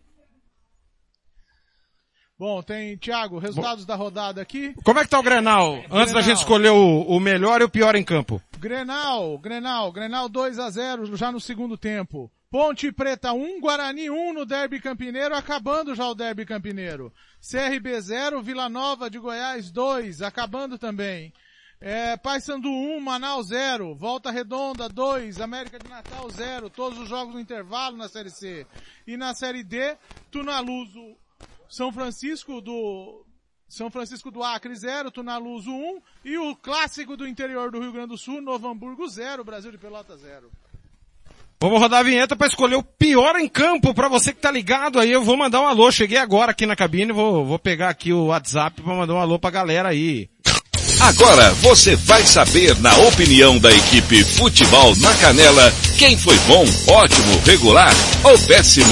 Bom, tem, Thiago, resultados da rodada aqui. Como é que tá o Grenal? Antes da gente escolher o, o melhor e o pior em campo. Grenal, Grenal, Grenal 2 a 0 já no segundo tempo. Ponte Preta 1, Guarani 1 no Derby Campineiro, acabando já o Derby Campineiro. CRB 0, Vila Nova de Goiás 2, acabando também. É, Paysandu 1, Manaus 0, Volta Redonda 2, América de Natal 0, todos os jogos no intervalo na Série C. E na Série D, Tunaluso, São Francisco do São Francisco do Acre 0, Tunaluso 1 e o clássico do interior do Rio Grande do Sul, Novo Hamburgo 0, Brasil de Pelota 0. Vamos rodar a vinheta para escolher o pior em campo para você que tá ligado aí. Eu vou mandar um alô. Cheguei agora aqui na cabine, vou, vou pegar aqui o WhatsApp para mandar um alô pra galera aí. Agora você vai saber, na opinião da equipe Futebol na Canela, quem foi bom, ótimo, regular ou péssimo,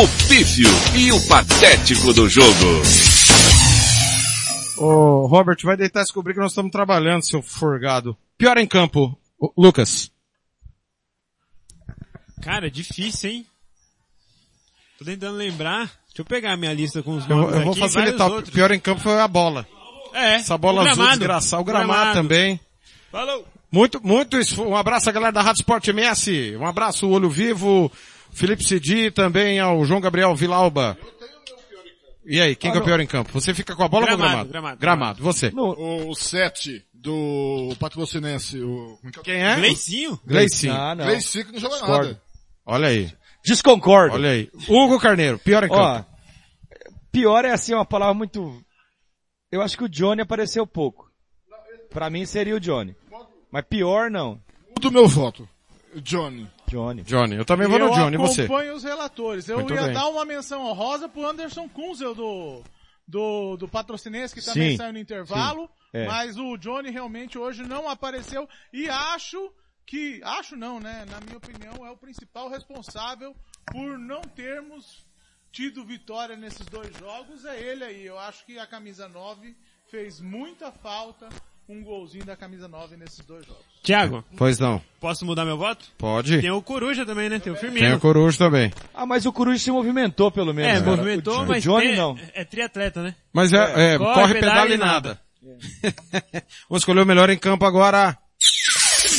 o pífio e o patético do jogo. Ô, Robert, vai deitar e descobrir que nós estamos trabalhando, seu forgado. Pior em campo, Ô, Lucas. Cara, difícil, hein? Tô tentando lembrar. Deixa eu pegar a minha lista com os Eu, nomes eu vou aqui, facilitar. O pior em campo foi a bola. É. Essa bola azul gramado. desgraçada. O gramado, também. Falou. Muito, muito, um abraço à galera da Rádio Sport MS. Um abraço, Olho Vivo, Felipe Cidi, também ao João Gabriel Vilauba. E aí, quem que é o pior em campo? Você fica com a bola ou com o Gramado, gramado? gramado, você. O 7 do patrocinense. O... Quem é? Gleicinho? Gleicinho. Ah, não. Gleicinho que não joga Discordo. nada. Olha aí. Desconcordo. Olha aí. Hugo Carneiro, pior em campo. Ó, pior é assim uma palavra muito. Eu acho que o Johnny apareceu pouco. Pra mim seria o Johnny. Mas pior não. Do meu voto. Johnny. Johnny. Johnny, eu também vou no Johnny, e você? Eu acompanho os relatores. Eu Muito ia bem. dar uma menção honrosa pro Anderson Kunzel do, do, do Patrocinense, que também Sim, saiu no intervalo. é. Mas o Johnny realmente hoje não apareceu. E acho que, acho não, né? Na minha opinião, é o principal responsável por não termos tido vitória nesses dois jogos. É ele aí. Eu acho que a camisa 9 fez muita falta. Um golzinho da camisa 9 nesses dois jogos. Tiago. Pois não. Posso mudar meu voto? Pode. Tem o Coruja também, né? Tem o Firmino. Tem o Coruja também. Ah, mas o Coruja se movimentou pelo menos. É, cara. movimentou, o, mas o Johnny tem- não. É triatleta, né? Mas é, é, corre, pedala e nada. Vamos escolher o melhor em campo agora.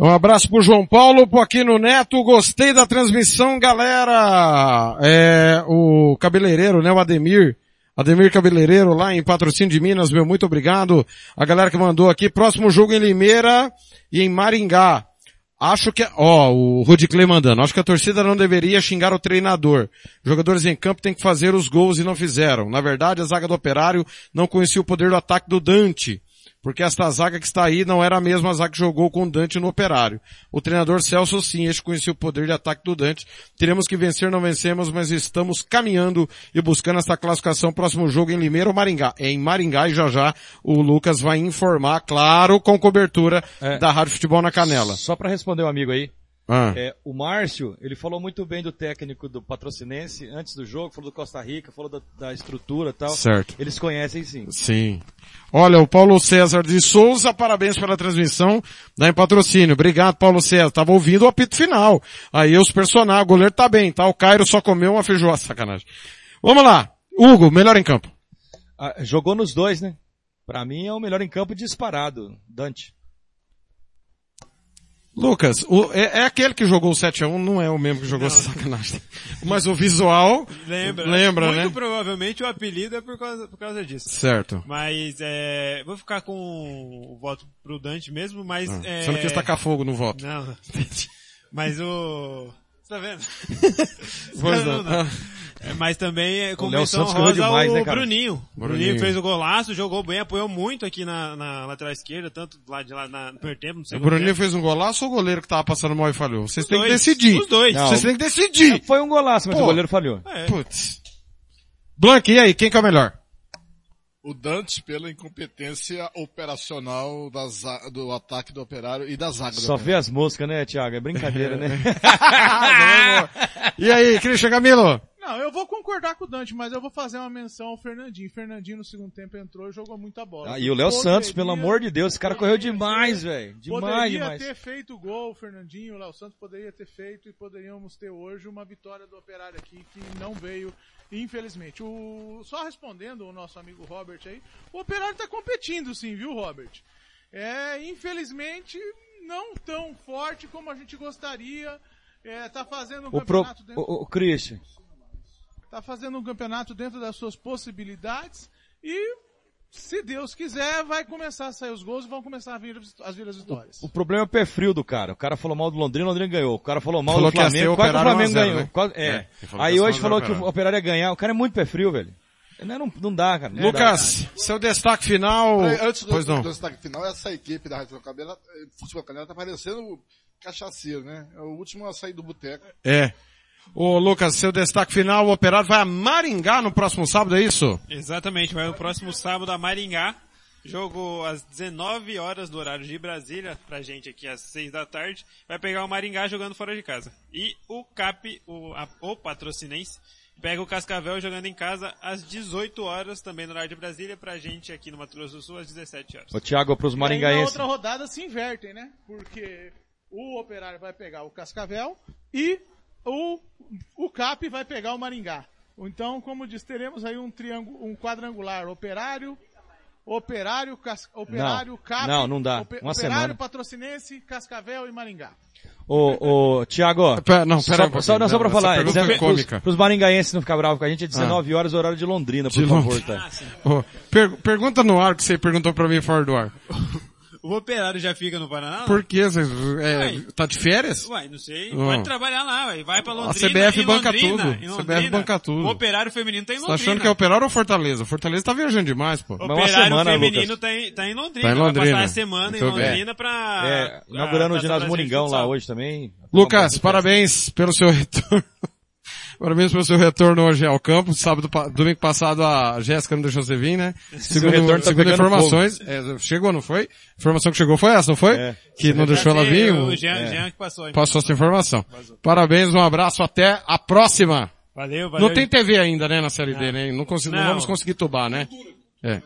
Um abraço pro João Paulo, pro Aquino Neto, gostei da transmissão, galera. É, o cabeleireiro, né, o Ademir, Ademir Cabeleireiro lá em Patrocínio de Minas, meu muito obrigado. A galera que mandou aqui, próximo jogo em Limeira e em Maringá. Acho que, ó, o Rudy Clay mandando, acho que a torcida não deveria xingar o treinador. Jogadores em campo têm que fazer os gols e não fizeram. Na verdade, a zaga do Operário não conhecia o poder do ataque do Dante. Porque esta zaga que está aí não era a mesma zaga que jogou com o Dante no Operário. O treinador Celso sim, este conhecia o poder de ataque do Dante. Teremos que vencer, não vencemos, mas estamos caminhando e buscando essa classificação. Próximo jogo em Limeira ou Maringá? É em Maringá e já já o Lucas vai informar, claro, com cobertura da Rádio Futebol na Canela. Só para responder o amigo aí. Ah. É, o Márcio, ele falou muito bem do técnico do Patrocinense antes do jogo, falou do Costa Rica, falou da, da estrutura e tal. Certo. Eles conhecem sim. Sim. Olha, o Paulo César de Souza, parabéns pela transmissão da em patrocínio. Obrigado, Paulo César. Tava ouvindo o apito final. Aí os personagens, o goleiro tá bem, tá? O Cairo só comeu uma feijoada, sacanagem. Vamos lá. Hugo, melhor em campo. Ah, jogou nos dois, né? Pra mim é o melhor em campo disparado, Dante. Lucas, o- é, é aquele que jogou o 7x1, não é o mesmo que jogou essa sacanagem. Mas o visual, Lembra, lembra Muito né? provavelmente o apelido é por causa, por causa disso. Certo. Mas é, vou ficar com o voto pro Dante mesmo, mas Ah, é, Você não quis tacar fogo no voto. Não. Mas o você tá vendo? Pois Não, não. não. É, mas também é com O Léo menção Santos rosa demais, o né, cara? Bruninho. Bruninho. Bruninho fez o golaço, jogou bem, apoiou muito aqui na, na lateral esquerda, tanto lá de lá na, no primeiro tempo, no O Bruninho tempo. fez um golaço ou o goleiro que tava passando mal e falhou? Vocês têm que dois. decidir. Os dois. Vocês têm que decidir. Foi um golaço, mas Pô. o goleiro falhou. É. Putz. Blank, e aí, quem que é o melhor? O Dante pela incompetência operacional da za- do ataque do operário e da zaga Só vê as moscas, né, Thiago? É brincadeira, né? E aí, Christian Camilo? Não, eu vou concordar com o Dante, mas eu vou fazer uma menção ao Fernandinho. Fernandinho no segundo tempo entrou e jogou muita bola. Ah, e o Léo Poderia- Santos, pelo amor de Deus, esse cara correu demais, velho. Demais, Poderia demais. ter feito o gol, o Fernandinho, o Léo Santos poderia ter feito e poderíamos ter hoje uma vitória do Operário aqui que não veio, infelizmente. O, só respondendo o nosso amigo Robert aí, o Operário tá competindo sim, viu, Robert? É, infelizmente, não tão forte como a gente gostaria. É, tá fazendo um O, pro, campeonato dentro o, o Christian, tá fazendo um campeonato dentro das suas possibilidades e se Deus quiser vai começar a sair os gols e vão começar a vir as- as vir as vitórias. o problema é o pé frio do cara. O cara falou mal do Londrina, o Londrina ganhou. O cara falou mal Falou do Flamengo, o quase que o Flamengo 1 a 0, ganhou. né? Quase- é. É, Aí hoje 1 a 0 falou que o Operário ia ganhar. O cara é muito pé frio, velho. Não, não, não dá, cara. não Lucas, seu destaque final. Peraí, Antes do, pois não. do destaque final, essa equipe da Rádio Cabela, Futebol Canela tá parecendo cachaceiro, né? É o último a sair do boteco. É. Ô Lucas, seu destaque final, o Operário vai a Maringá no próximo sábado, é isso? Exatamente, vai no próximo sábado a Maringá. Jogo às 19 horas do horário de Brasília, pra gente aqui às 6 da tarde. Vai pegar o Maringá jogando fora de casa. E o CAP, o, a- o patrocinense, pega o Cascavel jogando em casa às 18 horas, também no horário de Brasília, pra gente aqui no Mato Grosso do Sul às 17 horas. Ô Thiago, pros E na maringaenses. outra rodada se invertem, né? Porque o Operário vai pegar o Cascavel e o, o CAP vai pegar o Maringá. Então, como diz, teremos aí um triângulo, um quadrangular Operário, Operário, Cas, Operário, Não, CAP, não, não dá. Uma Operário, semana. Patrocinense, Cascavel e Maringá. Ô, ô, Thiago. Pera- não, só, pera um pouquinho. só, não, só pra Não, falar. é dizendo- cômica. Pros, maringaenses não ficar bravos com a gente, é 19 horas horário de Londrina, por De favor, Londrina. tá? Ô, per- pergunta no ar que você perguntou pra mim fora do ar. O Operário já fica no Paraná? Por que? Você, é, Uai. tá de férias? Uai, não sei. Pode trabalhar lá, ué. vai pra A Londrina. CBF em banca Londrina, tudo. em CBF Londrina. banca tudo. O Operário Feminino tá em Você tá Londrina. achando que é Operário ou Fortaleza? Fortaleza tá viajando demais, pô. O Operário Feminino tá em, tá em Londrina. Tá em Vai Londrina. passar a semana em. Londrina pra... É, pra inaugurando o Taça ginásio Moringão lá hoje também. Lucas, parabéns pelo seu retorno. Parabéns pelo seu retorno hoje ao campo. Sábado, domingo passado a Jéssica não deixou você vir, né? Segundo, retorno tá segundo informações, é, chegou, não foi? A informação que chegou foi essa, não foi? É. Que não deixou ela vir. O Jean, é. Jean que passou. Passou essa informação. Parabéns, um abraço, até a próxima. Valeu, valeu. Não tem TV ainda, né, na Série D, né? Não, consigo, não. Não. vamos conseguir tubar, né? É.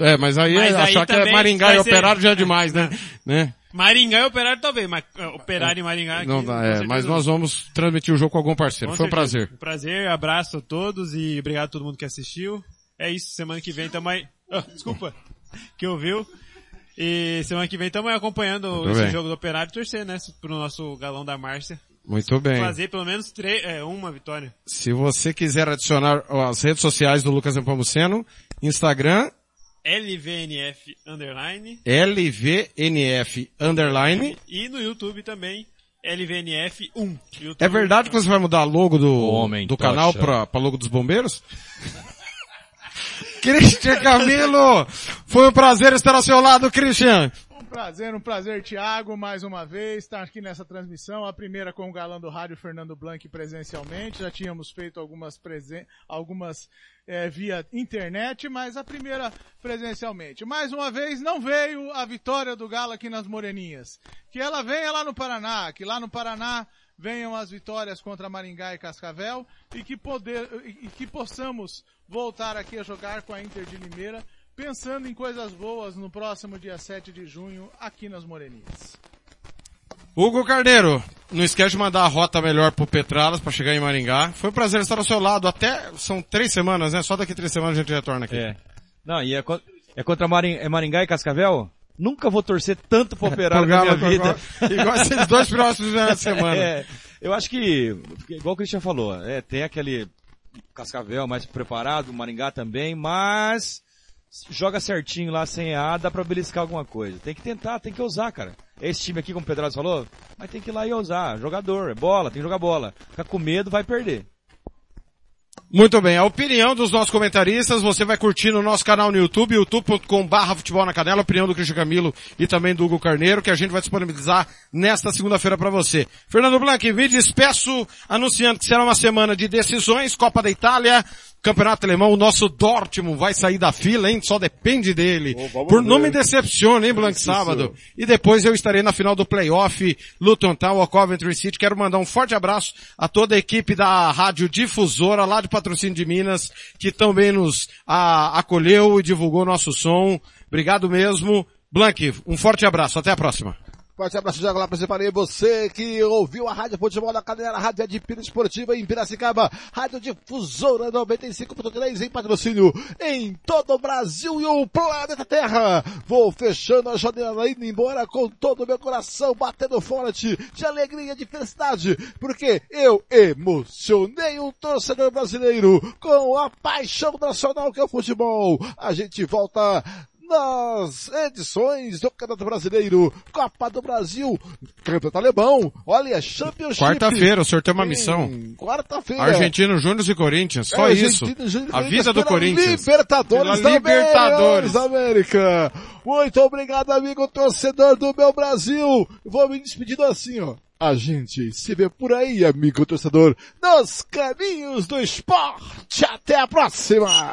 É, mas aí, Mas aí achar que é Maringá e ser- Operário já é demais, né? né? Maringá e Operário talvez, mas uh, Operário e Maringá aqui, Não dá, é, mas nós vamos transmitir o jogo com algum parceiro. Com Foi um certeza. prazer. Prazer, abraço a todos e obrigado a todo mundo que assistiu. É isso, semana que vem tamo aí... Ah, desculpa, que ouviu. E semana que vem estamos acompanhando Muito esse bem. jogo do Operário e torcer, né, pro nosso galão da Márcia. Muito bem. Fazer pelo menos três, é, uma vitória. Se você quiser adicionar as redes sociais do Lucas Nepomuceno, Instagram, LVNF Underline. LVNF Underline. E no YouTube também, LVNF 1. YouTube. É verdade que você vai mudar a logo do, Homem do tocha. canal pra, pra logo dos bombeiros? Christian Camilo. Foi um prazer estar ao seu lado, Christian. Prazer, um prazer, Thiago, mais uma vez, estar aqui nessa transmissão, a primeira com o galã do rádio Fernando Blanc presencialmente, já tínhamos feito algumas presen algumas é, via internet, mas a primeira presencialmente. Mais uma vez, não veio a vitória do Galo aqui nas Moreninhas. Que ela venha lá no Paraná, que lá no Paraná venham as vitórias contra Maringá e Cascavel e que, poder, e que possamos voltar aqui a jogar com a Inter de Limeira, pensando em coisas boas no próximo dia 7 de junho aqui nas Moreninhas. Hugo Carneiro, não esquece de mandar a rota melhor pro Petralas para chegar em Maringá. Foi um prazer estar ao seu lado. Até são três semanas, né? Só daqui três semanas a gente retorna aqui. É. Não, e é, co- é contra Maring- é Maringá e Cascavel? Nunca vou torcer tanto pro operário na minha vida. igual- esses dois próximos de semana. É, eu acho que, igual o Christian falou, é, tem aquele Cascavel mais preparado, Maringá também, mas joga certinho lá sem A, dá pra beliscar alguma coisa. Tem que tentar, tem que ousar, cara. Esse time aqui, como o Pedrado falou, mas tem que ir lá e ousar. Jogador, é bola, tem que jogar bola. Ficar com medo, vai perder. Muito bem, a opinião dos nossos comentaristas você vai curtir no nosso canal no YouTube, youtube.com barra futebol na canela, a opinião do Cristian Camilo e também do Hugo Carneiro, que a gente vai disponibilizar nesta segunda-feira para você. Fernando Blanc, me despeço anunciando que será uma semana de decisões, Copa da Itália, Campeonato Alemão, o nosso Dortmund vai sair da fila, hein? Só depende dele. vamos Por não ver. me decepcione, hein, Blanc, Isso. sábado. E depois eu estarei na final do playoff, Luton Town, ou Coventry City. Quero mandar um forte abraço a toda a equipe da Rádio Difusora, lá de patrocínio de Minas, que também nos a, acolheu e divulgou nosso som. Obrigado mesmo. Blank, um forte abraço. Até a próxima. Forte abraço, Thiago lá para você que ouviu a Rádio Futebol da Canela, a Rádio de Esportiva em Piracicaba, Rádio Difusora 95.3 em patrocínio em todo o Brasil e o planeta Terra. Vou fechando a janela indo embora com todo o meu coração batendo forte de alegria, de felicidade, porque eu emocionei um torcedor brasileiro com a paixão nacional que é o futebol. A gente volta nas edições do Campeonato Brasileiro, Copa do Brasil, Campeonato Alemão, olha, Championship. Quarta-feira, o senhor tem uma missão. Quarta-feira. Argentino Júnior e Corinthians. Só É, isso. Júnior A vida do Corinthians. Libertadores da Libertadores. América. Muito obrigado, amigo torcedor do meu Brasil. Vou me despedindo assim, ó. A gente se vê por aí, amigo torcedor, nos caminhos do esporte. Até a próxima!